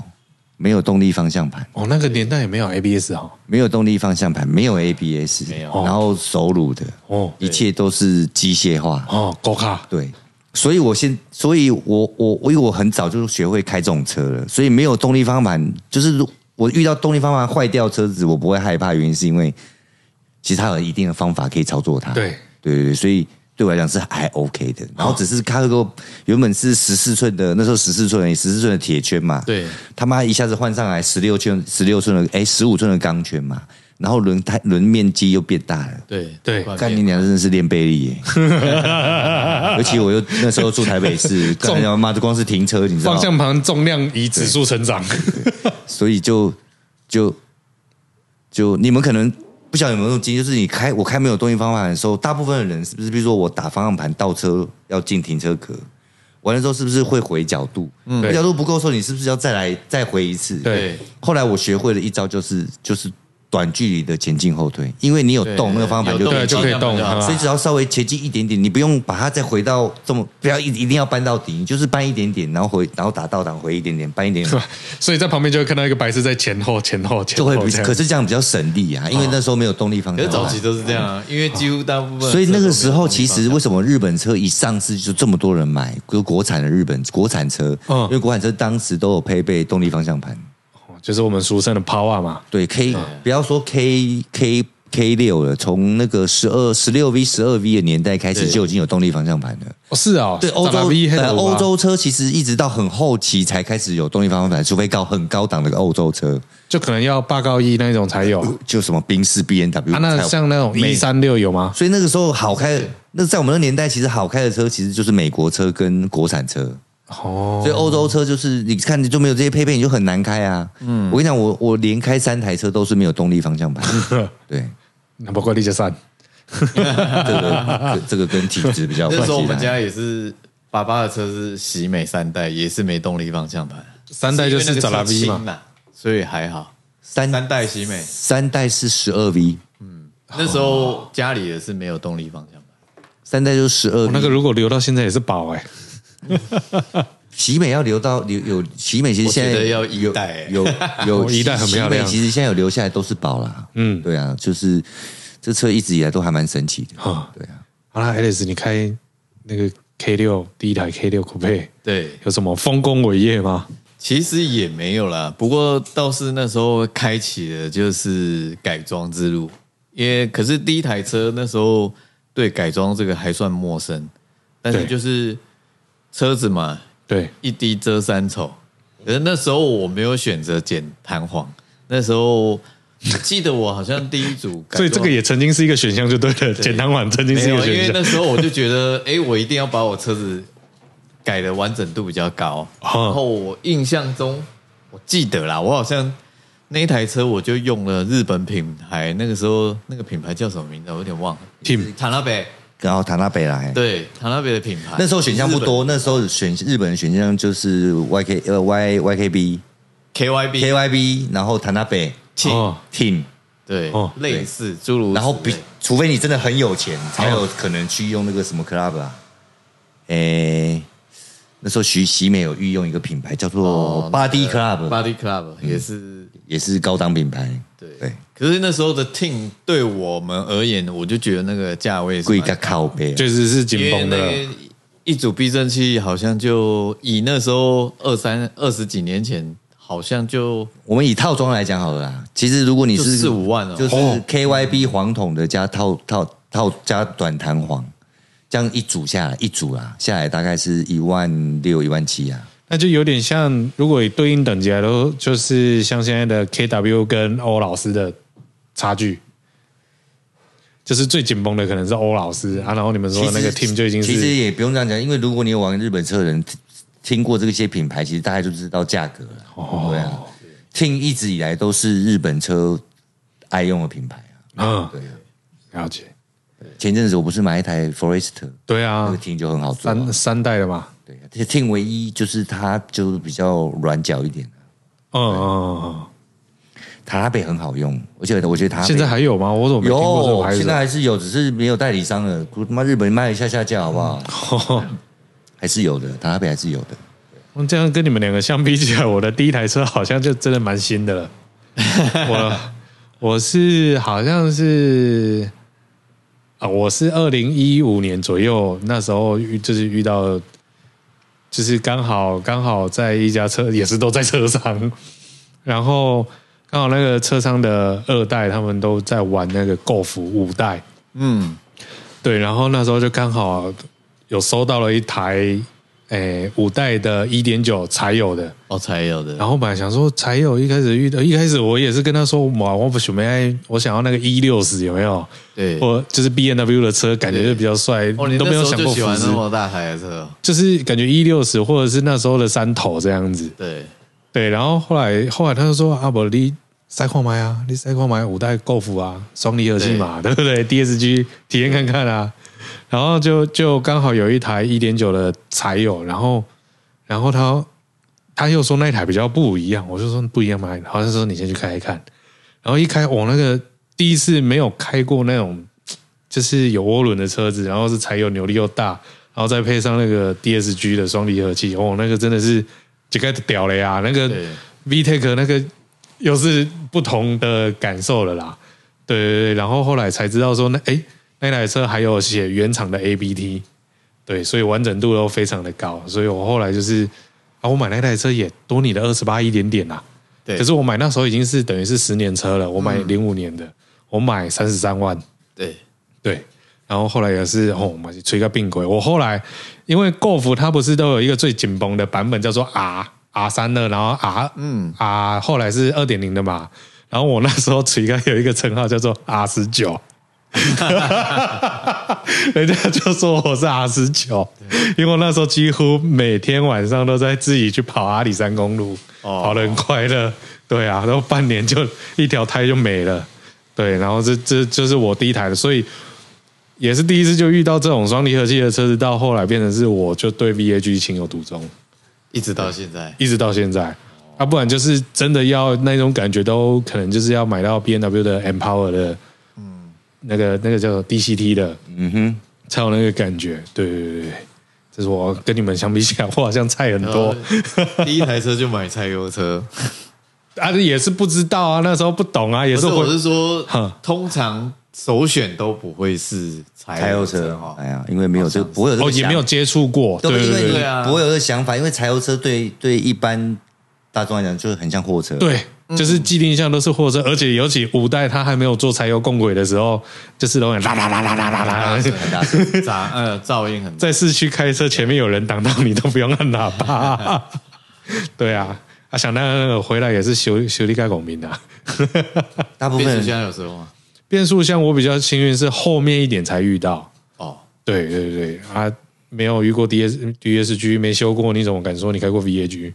没有动力方向盘，哦，那个年代也没有 ABS 哈。没有动力方向盘，没有 ABS，没有然后手卤的，哦一切都是机械化。哦，高卡。对，所以我现，所以我我我因为我很早就学会开这种车了，所以没有动力方向盘，就是如我遇到动力方向盘坏掉车子，我不会害怕，原因是因为其实它有一定的方法可以操作它。对。对对对，所以对我来讲是还 OK 的。然后只是卡哥原本是十四寸的，那时候十四寸十四寸的铁圈嘛，对。他妈一下子换上来十六寸、十六寸的，哎，十五寸的钢圈嘛，然后轮胎轮面积又变大了。对对干你变娘真的是练背力耶！<laughs> 尤其我又那时候住台北市，<laughs> 干他妈的光是停车，你知道方，向盘重量以指数成长。所以就就就你们可能不晓得有没有这种经验，就是你开我开没有动力方向盘的时候，大部分的人是不是，比如说我打方向盘倒车要进停车格，完了之后是不是会回角度？嗯角度不够的时候，你是不是要再来再回一次？对后来我学会了一招，就是就是短距离的前进后退，因为你有动那个方向盘就可以动对就可以动方向盘就好啊所以只要稍微前进一点点，你不用把它再回到这么，不要一一定要搬到底，你就是搬一点点，然后回，然后打倒档回一点点，搬一点点，<laughs> 所以在旁边就会看到一个白痴在前后前后前就会。可是这样比较省力啊，因为那时候没有动力方向盘。可是早期都是这样啊，因为几乎大部分，所以那个时候，其实为什么日本车一上市就这么多人买，就国产的日本国产车，嗯因为国产车当时都有配备动力方向盘。就是我们俗称的 Power 嘛。对 K，、不要说 K K K 六了，从那个十二十六 V 十二 V 的年代开始就已经有动力方向盘了。哦，是哦，对，欧洲 V 呃欧洲车其实一直到很后期才开始有动力方向盘，除非高很高档的欧洲车，就可能要八高一那种才有。就什么宾士、B N W 啊，那像那种一三六有吗？所以那个时候好开，那在我们那年代，其实好开的车其实就是美国车跟国产车。哦所以欧洲车就是你看你就没有这些配备，你就很难开啊。嗯，我跟你讲，我我连开三台车都是没有动力方向盘。对，那包括力加三。这个这这个跟体质比较有关系啦。那时候我们家也是，爸爸的车是喜美三代，也是没动力方向盘，三代就是因为那个车 Zara V 嘛所以还好。三三代喜美三代是十二 V，那时候家里也是没有动力方向盘，三代就是十二 V。那个如果留到现在也是宝哎。<laughs> 喜美要留到留有喜美，其实现在要一代。有有 <laughs> 一代很漂亮。喜美其实现在有留下来都是宝啦。嗯。对啊，就是这车一直以来都还蛮神奇的。啊对啊，好啦，Alice，你开那个 K 六第一台 K 六酷配对，有什么丰功伟业吗？其实也没有啦，不过倒是那时候开启了就是改装之路，因为可是第一台车那时候对改装这个还算陌生，但是就是车子嘛，对，一滴遮三丑。可是那时候我没有选择剪弹簧，那时候我记得我好像第一组 <laughs> 所以这个也曾经是一个选项，就对了。简单版曾经是一个选项。因为那时候我就觉得，<laughs> 哎，我一定要把我车子改的完整度比较高。<laughs> 哦然后我印象中，我记得啦，我好像那一台车我就用了日本品牌，那个时候那个品牌叫什么名字？我有点忘了。Team 坦纳北，然后塔纳北来，对，塔纳北的品牌。那时候选项不多，那时候选日本的选项就是 YK 呃 Y YKB KYB KYB，然后塔纳北。Team，哦。Team，对哦，类似诸如，然后比除非你真的很有钱，才有可能去用那个什么 club 啊，诶。那时候徐喜美有御用一个品牌叫做哦 Body Club，、Body Club 也是也是高档品牌。对对，可是那时候的 Team 对我们而言，我就觉得那个价位贵个靠背啊，确实是紧绷的一组避震器好像就以那时候二三二十几年前，好像就我们以套装来讲好了啦。其实如果你是四五万哦就是哦 KYB 黄桶的加套套套加短弹簧，这样一组下来，一组啊下来大概是一万六、一万七啊。那就有点像，如果以对应等级来说，就是像现在的 KW 跟欧老师的差距，就是最紧绷的可能是欧老师啊，然后你们说的那个 team 就已经是其实也不用这样讲，因为如果你有玩日本车的人听听过这些品牌，其实大家就知道价格了。哦对啊，Team 一直以来都是日本车爱用的品牌啊。嗯，对，了解，前阵子我不是买一台 Forester，对啊。那个，Team 就很好做啊、三三代的嘛，对，这 Team 唯一就是它就是比较软脚一点，嗯嗯嗯嗯，塔拉贝很好用，而且我觉得塔拉贝现在还有吗？我怎么没听过这个有，现在？还是有，只是没有代理商了。他妈日本卖一下下架好不好？<laughs> 还是有的，塔拉贝还是有的。嗯这样跟你们两个相比起来，我的第一台车好像就真的蛮新的了。<laughs> 我我是好像是啊，我是二零一五年左右，那时候遇就是遇到，就是刚好刚好在一家车也是都在车上，<laughs> 然后刚好那个车商的二代他们都在玩那个 Golf 五代，嗯，对，然后那时候就刚好有收到了一台诶五代的一点九柴油的，哦，才有的，然后本来想说才有一开始遇到，一开始我也是跟他说，我我不准备，我想要那个一六十有没有？对，我就是 B N W 的车，感觉就比较帅，哦，你都没有想过喜欢那斯，么大台的车，就是感觉一六十或者是那时候的三头这样子。对，对，然后后来后来他就说啊，不，你塞矿买啊，你塞矿买五代 Golf 啊，双离合器嘛，对不对？D S G 体验看看啊。然后就就刚好有一台一点九的柴油，然后然后他他又说那台比较不一样，我就说不一样嘛？好像说你先去开一看。然后一开，我那个第一次没有开过那种就是有涡轮的车子，然后是柴油扭力又大，然后再配上那个 DSG 的双离合器，哦，那个真的是这个屌了呀！那个 VTEC 那个又是不同的感受了啦。对对对，然后后来才知道说那哎那台车还有写原厂的 ABT，对，所以完整度都非常的高，所以我后来就是啊，我买那台车也多你的二十八一点点啦。对，可是我买那时候已经是等于是十年车了，我买零五年的，我买三十三万，对，对，然后后来也是哦，我们吹个并轨。我后来因为 Golf 它不是都有一个最紧绷的版本叫做 R R 三的，然后 R 嗯 R 后来是二点零的嘛，然后我那时候吹个有一个称号叫做 R 十九。<laughs> 人家就说我是阿十九，因为我那时候几乎每天晚上都在自己去跑阿里山公路，哦跑得很快乐。对啊，然后半年就一条胎就没了。对，然后这这就是我第一台的，所以也是第一次就遇到这种双离合器的车子，到后来变成是我就对 VAG 情有独钟，一直到现在，一直到现在。啊，不然就是真的要那种感觉，都可能就是要买到 B N W 的 Empower 的，嗯，那个那个叫 D C T 的，嗯哼，才有那个感觉。对对对对，这是我跟你们相比起来，我好像菜很多。第一台车就买柴油车，<laughs> 啊，也是不知道啊，那时候不懂啊，也是我是说，<laughs> 通常首选都不会是柴柴油车车哈，哎呀，因为没有这个，不会有这哦个想也没有接触过，对对，因为你对对。对啊。不会有这个想法，因为柴油车对对一般大众来讲就很像货车，对，就是既定印象都是货车，而且尤其五代它还没有做柴油共轨的时候，就是都很啦啦啦啦啦啦啦，很大声。杂呃噪音很大，在市区开车，前面有人挡到你都不用按喇叭。<laughs> 对啊，啊想那个那个回来也是修修理盖拱民的。大部分变速箱有时候吗？变速箱我比较幸运是后面一点才遇到，哦，对对对啊，没有遇过 D S D S G，没修过，你怎么敢说你开过 V A G？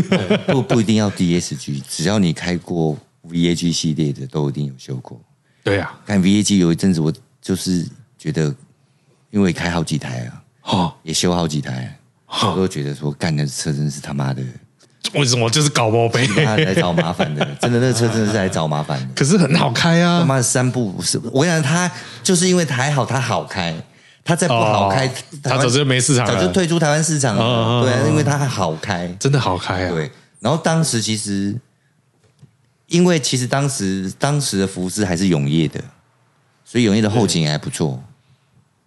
<laughs> 不不一定要 DSG，只要你开过 VAG 系列的，都一定有修过。对啊，看 VAG 有一阵子，我就是觉得，因为开好几台啊，哦，也修好几台，我都觉得说，干的车真是他妈的，为什么就是搞包杯？他来找麻烦的，<laughs> 真的那个车真的是来找麻烦的。可是很好开他啊，妈的三步不是，我跟你讲，他就是因为还好，他好开，他再不好开，他早就没市场了早就退出台湾市场了。哦对啊，因为他好开，真的好开啊。对。然后当时其实，因为其实当时当时的福斯还是永业的，所以永业的后勤也还不错。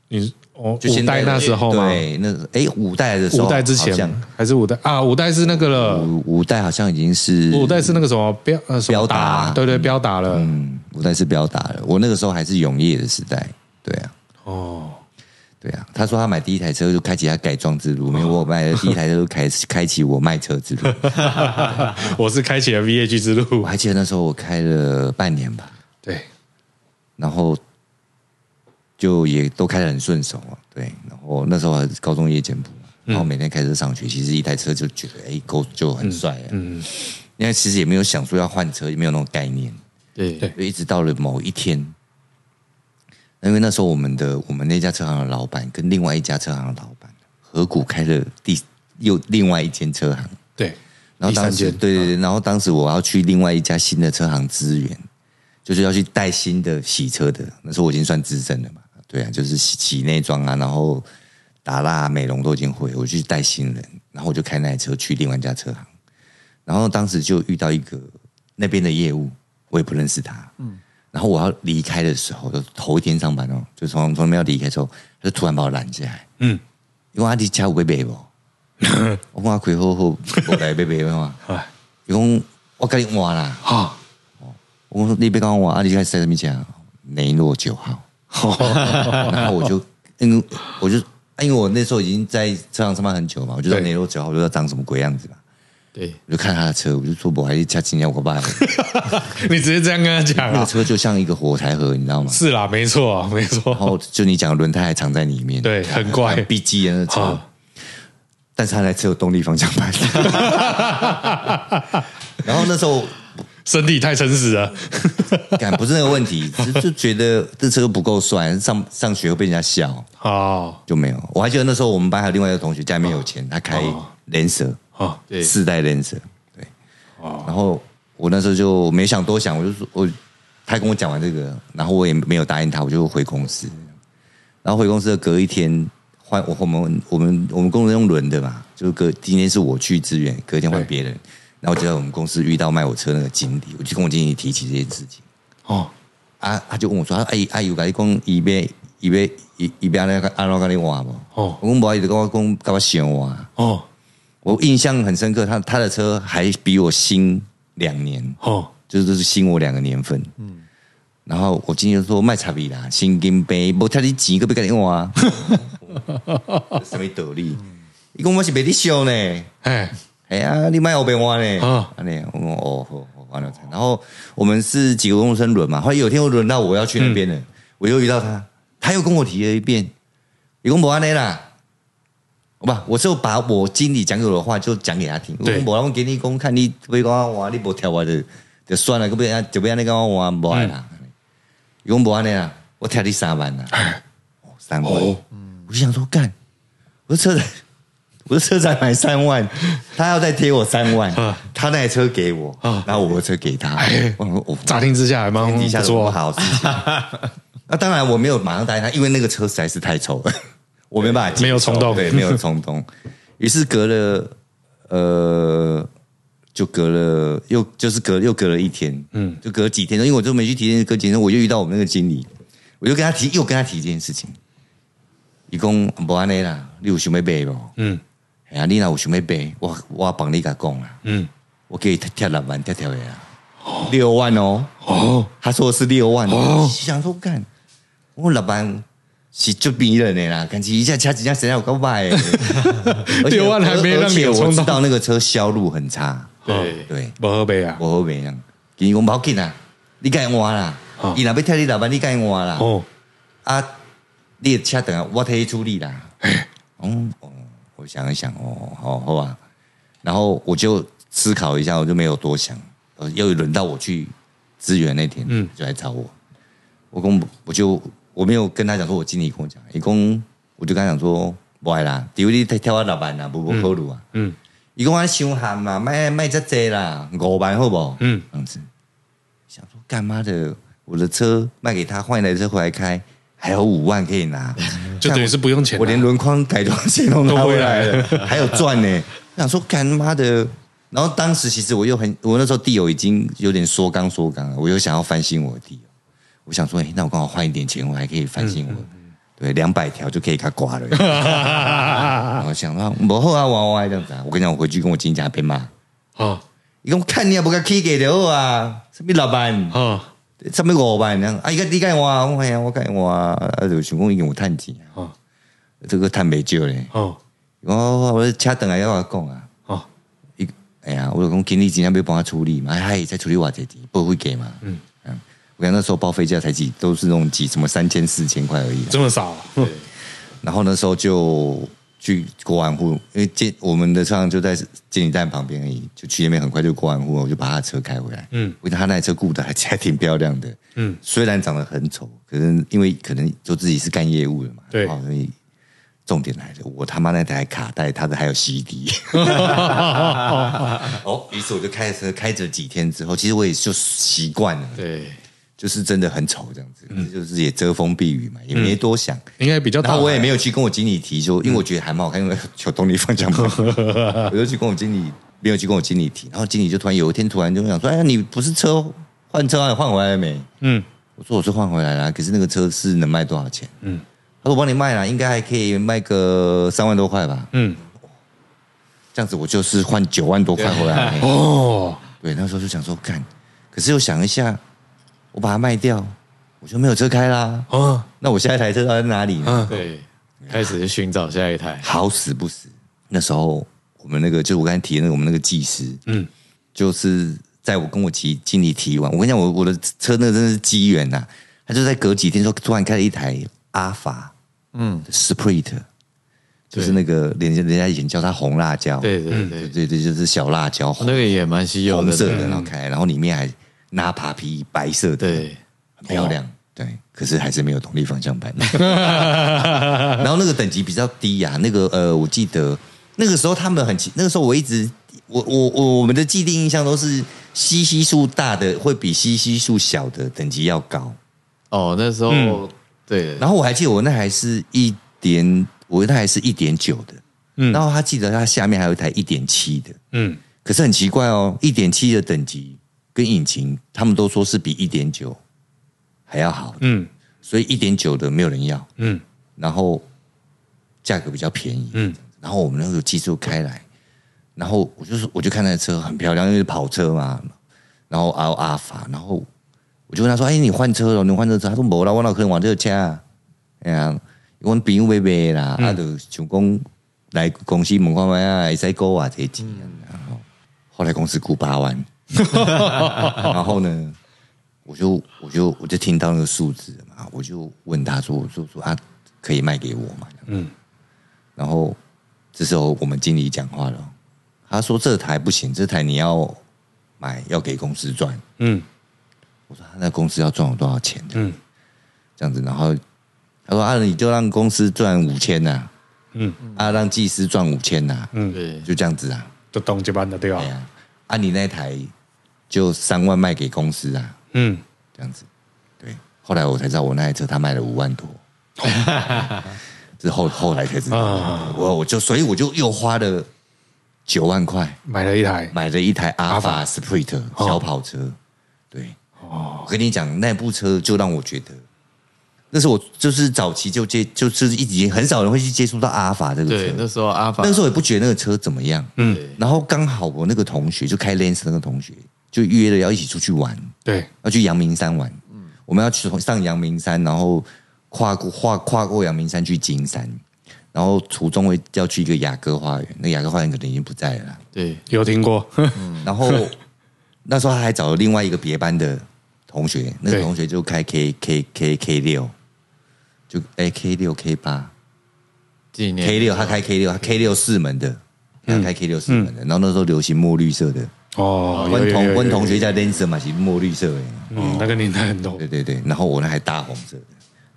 你哦，就现在五代那时候吗？对，那哎五代的时候，五代之前还是五代啊？五代是那个了，五五代好像已经是五代是那个什么标呃标达对对标达了。嗯，五代是标打了。我那个时候还是永业的时代，对啊。哦，对啊，他说他买第一台车就开启他改装之路，没有我买的第一台车就开开启我卖车之路。<laughs> 我是开启了 VH 之路我。还记得那时候我开了半年吧，对，然后就也都开得很顺手啊。对，然后那时候还是高中夜间部嘛，然后每天开车上学，其实一台车就觉得哎，够就很帅啊。嗯，因为其实也没有想说要换车，也没有那种概念。对对就一直到了某一天，因为那时候我们的我们那家车行的老板跟另外一家车行的老板合股开了第又另外一间车行，对，然后当时对对对，然后当时我要去另外一家新的车行支援，就是要去带新的洗车的，那时候我已经算资深了嘛，对啊，就是洗洗内装啊，然后打蜡、美容都已经会，我去带新人，然后我就开那台车去另外一家车行，然后当时就遇到一个那边的业务，我也不认识他，嗯，然后我要离开的时候，就头一天上班哦，就从从那边要离开的时候，他就突然把我拦下来，嗯，因为阿弟家有要买不？<laughs> 我讲开好好，我来要买嘛。<laughs> 哎，伊讲我跟你换啦，哈，我说你别跟我换，阿弟开始在什么讲？雷诺九号，然后我就因为我就因为我那时候已经在车上上班很久嘛，我就知雷诺九号我就知道长什么鬼样子嘛，对，我就看他的车，我就说我还是加今天我爸，<laughs> 你直接这样跟他讲啊？那个车就像一个火柴盒，你知道吗？是啦，没错，没错。然错，后就你讲的轮胎还藏在里面，对很怪，B G 的那车。啊，但是他那车有动力方向盘，<laughs> 然后那时候身体太诚实了。感不是那个问题，就就觉得这车不够帅，上上学会被人家笑，哦，就没有。我还记得那时候我们班还有另外一个同学家里面有钱，他开联蛇，哦，对四代联蛇，对。哦然后我那时候就没想多想，我就说我他跟我讲完这个，然后我也没有答应他，我就回公司。然后回公司的隔一天换我我们我们我们公司用轮的嘛，就是隔今天是我去支援，隔天换别人。然后就在我们公司遇到卖我车那个经理，我就跟我经理提起这件事情。哦，啊，他就问我说：“啊，伊啊有甲你讲，伊要伊要伊伊要安尼安怎甲你换无？”哦我讲无，伊就跟我讲，甲我想换。哦，我印象很深刻，他他的车还比我新两年，哦，就是新我两个年份。嗯，然后我今天就说卖差别啦，新金杯无贴你钱，个要甲你换，<laughs> 什么道理？伊讲我是卖你烧呢。哎，哎呀，你卖我变换呢？啊啊，那我说哦，好好完了。然后我们是几个公升轮嘛，后来有天我轮到我要去那边了，我又遇到他，他又跟我提了一遍，你讲不安尼啦，不，我就把我经理讲给我的话就讲给他听。我对讲无人给你讲，看你要讲我换，你不跳我就就算了，个别就不要那个我换无爱啦。伊讲无安尼啦，我跳你三万啦，哦三万，哦。我就想说干，我的车子。<laughs> 我的车才买三万，他要再贴我三万，啊。他那台车给我，啊。然后我的车给他，哎。我我乍听之下还蛮不错，好事情？<laughs> 那当然我没有马上答应他，因为那个车实在是太丑了，我没办法，没有冲动。对，没有冲动。于是隔了呃，就隔了又就是隔又隔了一天，嗯，就隔了几天，因为我就没去提隔几天，我就遇到我们那个经理，我就跟他提，又跟他提这件事情。伊讲无安尼啦，你有想要买无？嗯。哎呀，你若有想要买，我我帮你甲讲啦，嗯，我给你贴六万贴贴的啊，六万哦，哦，他说的是六万哦。哦，想说干，我六万是就迷人的啦，感觉一下掐几下谁有够卖的，<laughs> 而且六万还没让你有冲动。知道那个车销路很差，对。对，不好卖啊，我好卖啊，伊讲无要紧啊，你该换啦。哦，伊若要贴你老板，你该换啦，哦，啊，你的车等下我替你处理啦。嗯，哦，我想一想，哦，好好吧。然后我就思考一下，我就没有多想。呃，又轮到我去支援那天，嗯。嗯，就来找我。我公我就我没有跟他讲说，我经理跟我讲，一共我就跟他讲说，不爱啦，因为你跳我六万啦，不不考虑啊。嗯。一共我伤寒嘛，卖卖遮济啦，五万好不好？嗯。这样子，想说干妈的，我的车卖给他，换一台车回来开，还有五万可以拿，<laughs> 就等于是不用钱啊，我连轮框改装钱都拿回来了，<laughs> 还有赚呢。想说干妈的，然后当时其实我又很，我那时候地友已经有点缩缸缩缸了，我又想要翻新我的地友，我想说，哎、那我刚好换一点钱，我还可以反省我的，对，两百条就可以给他刮了。<laughs> 然后想到不好啊，玩玩这样子啊，我跟你讲，我回去跟我经理讲被骂，哦伊讲看你也不甲起给就好啊，什么六万，哦什么五万这样，啊，伊个你该换，我哎呀，我该换，啊，就想讲已经有趁钱啊。哦这个探没救嘞。哦我我车等下要我讲啊，哦，一哎呀，我就讲经理今天要帮他处理嘛，哎，再处理我这题不会给嘛，嗯嗯，我看那时候报废价才几，都是那种几什么三千四千块而已啊、这么少，然后那时候就去国安户，因为建我们的车行就在监理站旁边而已，就去那边很快就国安户，我就把他的车开回来。嗯我觉得他那台车顾的还 <laughs> 还挺漂亮的，嗯，虽然长得很丑，可是因为可能就自己是干业务的嘛，对哦所以重点来了，我他妈那台卡带，他的还有 CD。<laughs> 哦，于是我就开着车开着几天之后，其实我也就习惯了，对，就是真的很丑这样子，就是也遮风避雨嘛，也没多想。应该比较大。然后我也没有去跟我经理提，说因为我觉得还蛮好看，因为有动力方向盘，我就去跟我经理，没有去跟我经理提。然后经理就突然有一天突然就想说：“哎呀，你不是车换车啊？你换回来了没嗯？”我说：“我是换回来了，可是那个车是能卖多少钱？”嗯他说：“我帮你卖了，应该还可以卖个三万多块吧。嗯，”这样子我就是换九万多块回来。哦，对，那时候就想说干，可是又想一下，我把它卖掉，我就没有车开啦。哦，那我下一台车到底在哪里呢？嗯。对，开始就寻找下一台。好死不死，那时候我们那个就是我刚才提的那个我们那个技师，嗯，就是在我跟我提经理提完，我跟你讲，我我的车那个真的是机缘呐，他就在隔几天说突然开了一台阿法，嗯，Sprite，就是那个人家人家以前叫它红辣椒，对对对对，对对，就是小辣椒，红那个也蛮稀有的，红色的，对然后开，然后里面还纳帕皮白色的，对，很漂亮，对，可是还是没有动力方向盘。<laughs> 然后那个等级比较低呀、那个呃，我记得那个时候他们很奇，那个时候我一直我我我我们的既定印象都是吸吸数大的会比吸吸数小的等级要高。哦，那时候嗯。对，然后我还记得我那台是一点，我那台是一点九的，嗯。然后他记得他下面还有一台一点七的，嗯。可是很奇怪哦，一点七的等级跟引擎他们都说是比一点九还要好，嗯所以一点九的没有人要。嗯然后价格比较便宜，嗯然后我们那个技术开来，然后我就说我就看那个车很漂亮，因为是跑车嘛，然后阿阿法，然后我就跟他说：“哎，你换车了？你换这车？”他说：“没啦，我哪可能换这个车啊？哎呀，我朋友买买啦，啊，就想讲来公司问看卖啊，会使购啊这钱，然后后来公司估八万，<laughs> 然后呢，我就我就我就听到那个数字了嘛，我就问他说：“我就说啊，可以卖给我嘛？”嗯，然后这时候我们经理讲话了，他说：“这台不行，这台你要买要给公司赚。嗯”我说：“他那公司要赚我多少钱的？”嗯这样子，然后他说：“啊，你就让公司赚五千呐，嗯啊，让技师赚五千呐，嗯，对，就这样子啊。就懂这班的对吧哎？呀，啊，你那台就三万卖给公司啊，嗯，这样子。对，后来我才知道，我那台车他卖了五万多。<laughs> 之后后来才知道，啊。我我就所以我就又花了九万块。买了一台，买了一台阿法 Alpha Sprint 哦。小跑车。对，我跟你讲，那部车就让我觉得，那是我就是早期就接就是一直很少人会去接触到阿法这个对，车，那时候阿法。那个时候也不觉得那个车怎么样。嗯。然后刚好我那个同学就开 Lens 那个同学就约了要一起出去玩，对，要去阳明山玩。我们要去上阳明山，然后跨过跨跨过阳明山去金山，然后途中会要去一个雅阁花园，那雅阁花园可能已经不在了啦。对。有听过，<laughs> 然后那时候他还找了另外一个别班的同学，那个同学就开 K K K K 六，就哎 K 六 K 八。纪念。K 六，他开 K 六，他 K 六四门的，他开 K 六四门的。然后那时候流行墨绿色的，哦，有温同温同学叫 Lancer 嘛，其实墨绿色的。嗯，那个年代很多对，对对，然后我那还大红色的，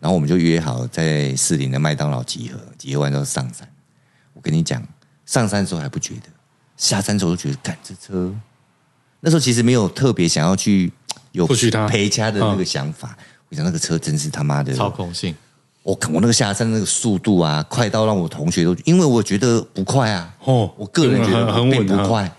然后我们就约好在士林的麦当劳集合，集合完之后上山。我跟你讲，上山的时候还不觉得，下山的时候就觉得，干这车，那时候其实没有特别想要去有 <laughs> 陪家的那个想法。我想那个车真是他妈的操控性，我我那个下山那个速度啊，快到让我同学都，因为我觉得不快啊，哦我个人觉得很很稳不快。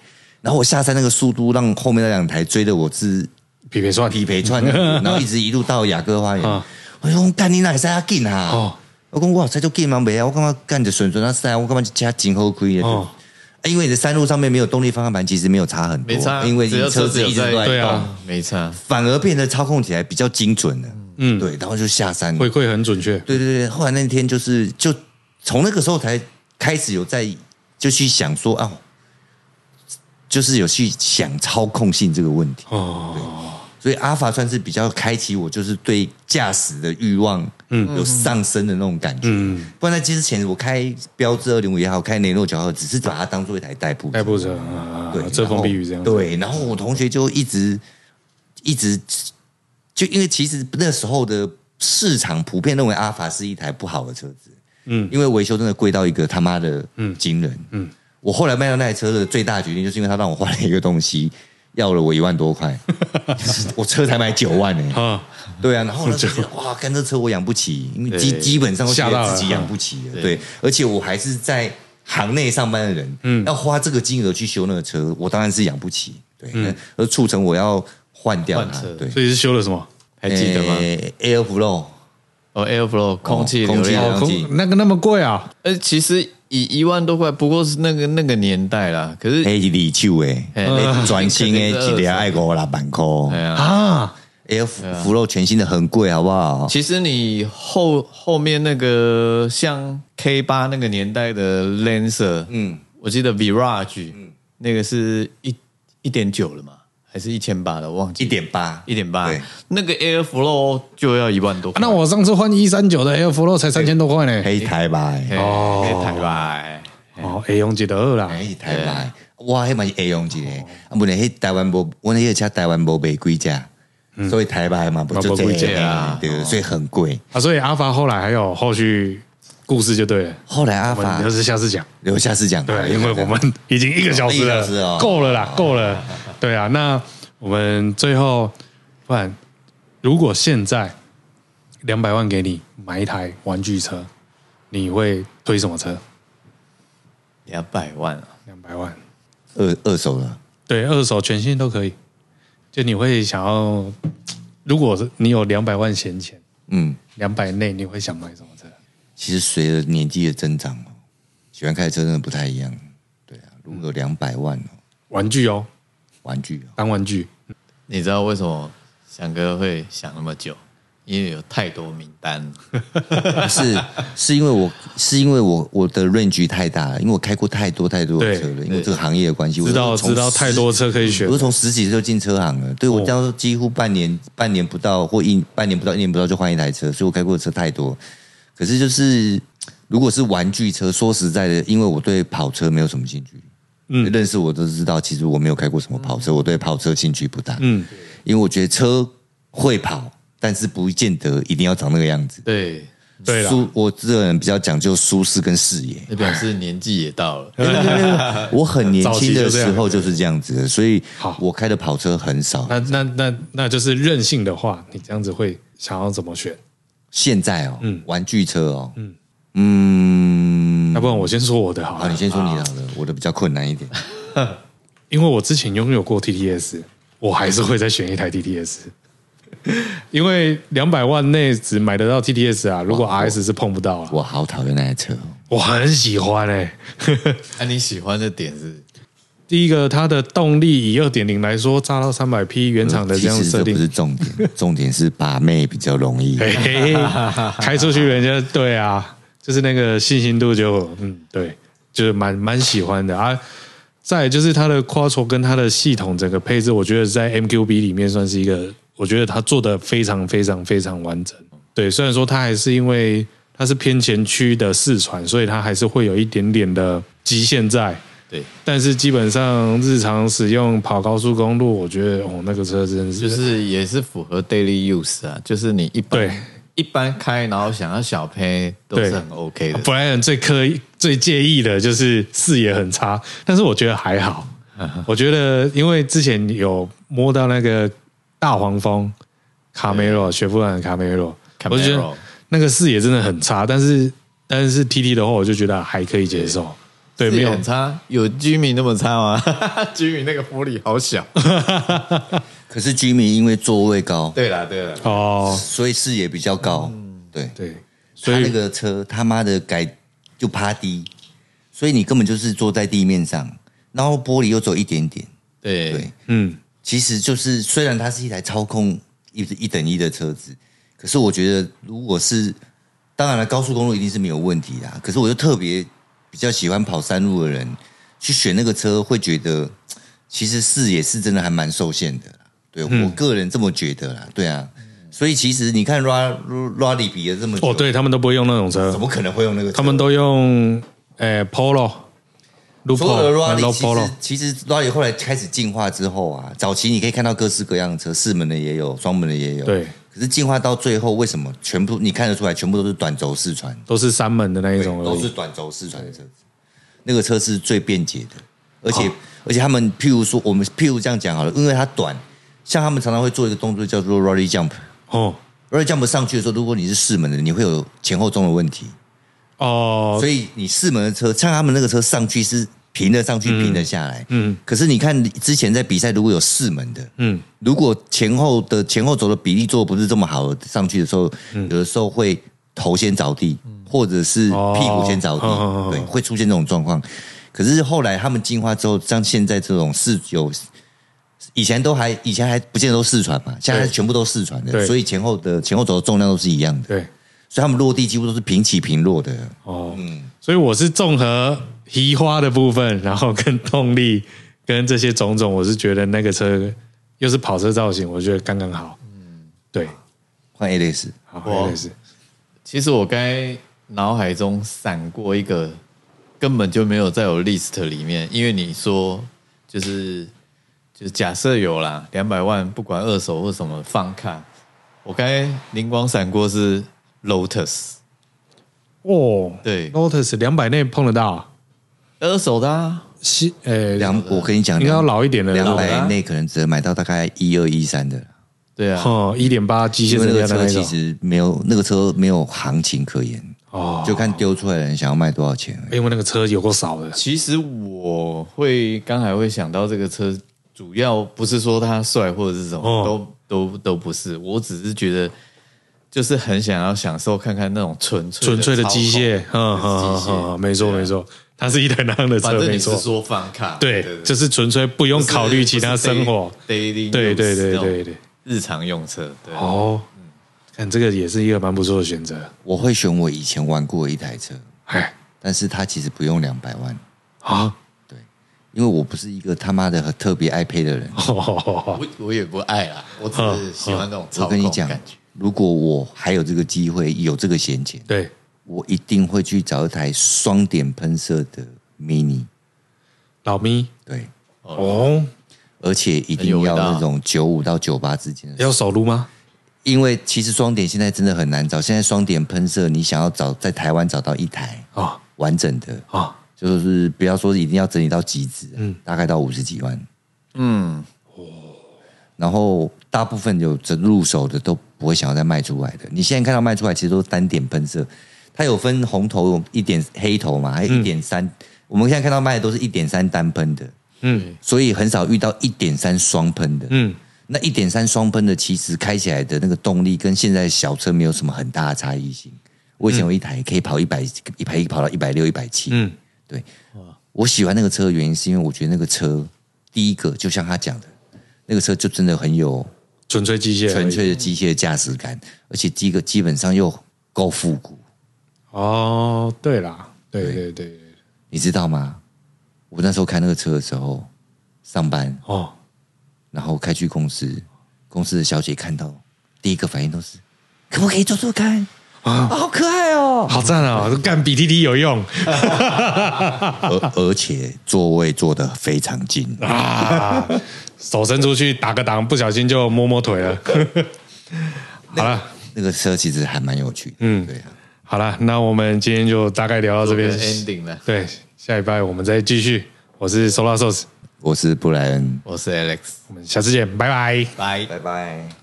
然后我下山那个速度，让后面那两台追的我是匹配串匹配串的，然后一直一路到雅阁花园。<laughs> 啊。我说干你哪会使啊紧啊？哦。我讲哇，塞就紧嘛，没啊，我干嘛干着顺顺啊塞，我干嘛加紧后亏的？哦。因为你的山路上面没有动力方向盘，其实没有差很多，没差，因为车子一直都在动，对啊没差，反而变得操控起来比较精准了。嗯。对，然后就下山，回馈很准确，对对对，后来那天就是就从那个时候才开始有在就去想说啊，就是有去想操控性这个问题。哦，所以阿法算是比较开启我，就是对驾驶的欲望，嗯，有上升的那种感觉。嗯，不然在之前我开标致二零五也好，开雷诺九号，只是把它当做一台代步车。代步车啊，对，遮风避雨这样对，然后我同学就一直一直就因为其实那时候的市场普遍认为阿法是一台不好的车子，嗯。因为维修真的贵到一个他妈的惊人。嗯我后来卖掉那台车的最大决定，就是因为他让我换了一个东西，要了我一万多块，<laughs> 我车才买九万呢、啊，对啊，然后呢，哇，干这车我养不起，因为基基本上都觉吓得自己养不起了，对。对，而且我还是在行内上班的人，嗯，要花这个金额去修那个车，我当然是养不起，对，那而促成我要换掉它，对，所以是修了什么？还记得吗？诶？Airflow，哦，Airflow 空气流空气量流，空那个那么贵啊？呃，其实以一万多块，不过是那个那个年代啦。可是，哎李手诶，哎那全新的肯定是一条爱五六万块哎呀，啊，，Airflow 全新的很贵，好不好？其实你后后面那个像 K 八那个年代的 Lancer，嗯，我记得 Virage，嗯。那个是一一点九了嘛，还是一千八的，我忘记一点八，一点八。对，那个 Airflow 就要一万多块。那我上次换一三九的 Airflow 才三千多块呢。黑台吧，哎哦。黑台吧，哦，A 用几的二啦，黑，台吧，哇，迄嘛是 A 用一个，啊，问题迄台湾无，阮迄个车台湾无卖几架，所以台吧嘛不就这没几架样，对，所以很贵。啊，所以阿法后来还有后续故事就对了。后来阿法我们留着下次讲，留下次讲，对，因为我们已经一个小时了哦，够了啦，够了。对啊，那我们最后，不然如果现在两百万给你买一台玩具车，你会推什么车？两百万啊！两百万，二二手的，对，二手全新都可以。就你会想要，如果是你有两百万闲钱，嗯，两百内你会想买什么车？其实随着年纪的增长哦，喜欢开的车真的不太一样。对啊，如果有两百万哦，玩具哦，玩具哦，当玩具。你知道为什么翔哥会想那么久？因为有太多名单。不 <laughs> 是是因为我是因为我我的 range 太大了，因为我开过太多太多的对车了，因为这个行业的关系，知道我知道太多车可以选我是从十几岁就进车行了，对我这样几乎半年半年不到或一半年不到一年不到就换一台车，所以我开过的车太多。可是就是如果是玩具车，说实在的，因为我对跑车没有什么兴趣，嗯，认识我都知道，其实我没有开过什么跑车，我对跑车兴趣不大，嗯，因为我觉得车会跑，但是不见得一定要长那个样子。对，舒，我这个人比较讲究舒适跟视野。那表示年纪也到了。<laughs> 我很年轻的时候就是这样子的，所以好我开的跑车很少。那那那那就是任性的话，你这样子会想要怎么选？现在哦，嗯玩具车哦，嗯嗯，要不然我先说我的好好，了。你先说你的好了，我的比较困难一点。<laughs> 因为我之前拥有过 TTS，我还是会再选一台 TTS。<laughs> 因为两百万内只买得到 TTS 啊，如果 RS 是碰不到啊。我好讨厌那台车哦，我很喜欢哎、那、<laughs> 你喜欢的点是？第一个，它的动力以二点零来说，炸到三百匹，原厂的这其样设定不，是重点，重点是把妹比较容易。<laughs> 嘿嘿，开出去人家对啊，就是那个信心度就嗯对，就是蛮蛮喜欢的啊。再就是它的 Quattro 跟它的系统整个配置，我觉得在 MQB 里面算是一个，我觉得它做的非常非常非常完整。对，虽然说它还是因为它是偏前驱的四传，所以它还是会有一点点的极限在。对，但是基本上日常使用跑高速公路，我觉得哦，那个车真的是就是也是符合 daily use 啊，就是你一般对一般开，然后想要小配都是很 OK 的。布莱恩最刻意、最介意的就是视野很差，但是我觉得还好。我觉得因为之前有摸到那个大黄蜂卡梅罗，雪佛兰的卡梅罗，我就觉得那个视野真的很差，但是但是 T T 的话，我就觉得还可以接受。对，没有。很差，有居民那么差吗？<laughs> 居民那个福利好小。<laughs> 可是居民因为座位高，对啦，对啦，哦，所以视野比较高。对，对，所以那个车他妈的改就趴低，所以你根本就是坐在地面上，然后玻璃又走一点点。对。对，嗯，其实就是虽然它是一台操控一一等一的车子，可是我觉得如果是当然了，高速公路一定是没有问题啦。可是我就特别比较喜欢跑山路的人去选那个车，会觉得其实视野是真的还蛮受限的啦。对、我个人这么觉得啦，对啊。所以其实你看 Ra Ra 里比了这么久，哦，对他们都不会用那种车怎，么可能会用那个车？他们都用诶 Polo、有的 Rally 其实其实 Rally 后来开始进化之后啊，早期你可以看到各式各样的车，四门的也有，双门的也有。对，可是进化到最后，为什么全部你看得出来，全部都是短轴四传，都是三门的那一种都是。短轴四传的车子。那个车是最便捷的，而且、哦而且他们譬如说，我们譬如这样讲好了，因为它短，像他们常常会做一个动作叫做 Rally Jump。哦 Rally Jump 上去的时候，如果你是四门的，你会有前后中的问题。哦所，以你四门的车，像他们那个车上去是平的上去，平的下来。嗯可是你看之前在比赛，如果有四门的，嗯，如果前后的前后轴的比例做不是这么好，上去的时候，有的时候会头先着地，或者是屁股先着地，对，会出现这种状况。可是后来他们进化之后，像现在这种四有，以前都还以前还不见得都四传嘛，现在全部都四传的，所以前后的前后轴的重量都是一样的，对，所以他们落地几乎都是平起平落的。哦，嗯。所以我是综合移花的部分，然后跟动力跟这些种种，我是觉得那个车又是跑车造型，我觉得刚刚好。嗯，对，换 Alex，好，哇类似其实我该脑海中闪过一个，根本就没有在我 list 里面，因为你说就是就是假设有啦，两百万不管二手或什么放看，我该灵光闪过是 Lotus 哦，对，Lotus 两百内碰得到啊，二手的啊，西呃两我跟你讲，应该要老一点的两百内可能只能买到大概一二一三的，对啊，哦，一点八机械因为那增个车其实没有那个车没有行情可言，哦，就看丢出来的人想要卖多少钱而已。因为那个车有够少的，其实我会刚才会想到这个车，主要不是说它帅或者是什么，哦。都都都不是，我只是觉得就是很想要享受看看那种纯粹纯粹的机械，嗯就是嗯嗯，没错没错，它是一台那样的车，没错，你是说放卡，对，就是纯粹不用考虑其他生活，daily 对对对对对，日常用车，对，哦，看这个也是一个蛮不错的选择，我会选我以前玩过的一台车，哎但是它其实不用两百万，啊，因为我不是一个他妈的特别爱配的人。我我也不爱啦，我只是喜欢那种操我跟你讲控感觉。，如果我还有这个机会，有这个闲钱，对，我一定会去找一台双点喷射的 mini，老咪。对，哦，而且一定要那种九五到九八之间的要手撸吗？因为其实双点现在真的很难找，现在双点喷射，你想要找在台湾找到一台啊完整的，啊，就是不要说一定要整理到极致，嗯，大概到五十几万，嗯，然后大部分有这入手的都不会想要再卖出来的。你现在看到卖出来，其实都是单点喷射，它有分红头、一点黑头嘛，还有一点三。我们现在看到卖的都是一点三单喷的，嗯所以很少遇到一点三双喷的。嗯，那一点三双喷的，其实开起来的那个动力跟现在小车没有什么很大的差异性。我以前有一台可以跑一百，一排跑到一百六、一百七。嗯，对。我喜欢那个车的原因，是因为我觉得那个车，第一个就像他讲的，那个车就真的很有纯粹机械纯粹的机械的驾驶感，而且第一个基本上又够复古，哦，对啦，对对对对，你知道吗？我那时候开那个车的时候，上班，哦，然后开去公司，公司的小姐看到，第一个反应都是，可不可以坐坐看？啊，好可爱哦！好赞哦！干比 T T 有用 <laughs> 而而且座位坐得非常近，啊！手伸出去打个挡，不小心就摸摸腿了。<laughs> 好了，那个车其实还蛮有趣的。嗯对啊，好了，那我们今天就大概聊到这边 ending 了。对，下礼拜我们再继续。我是 Solar Sauce，我是布莱恩，我是 Alex，我们下次见，拜拜。拜。拜拜。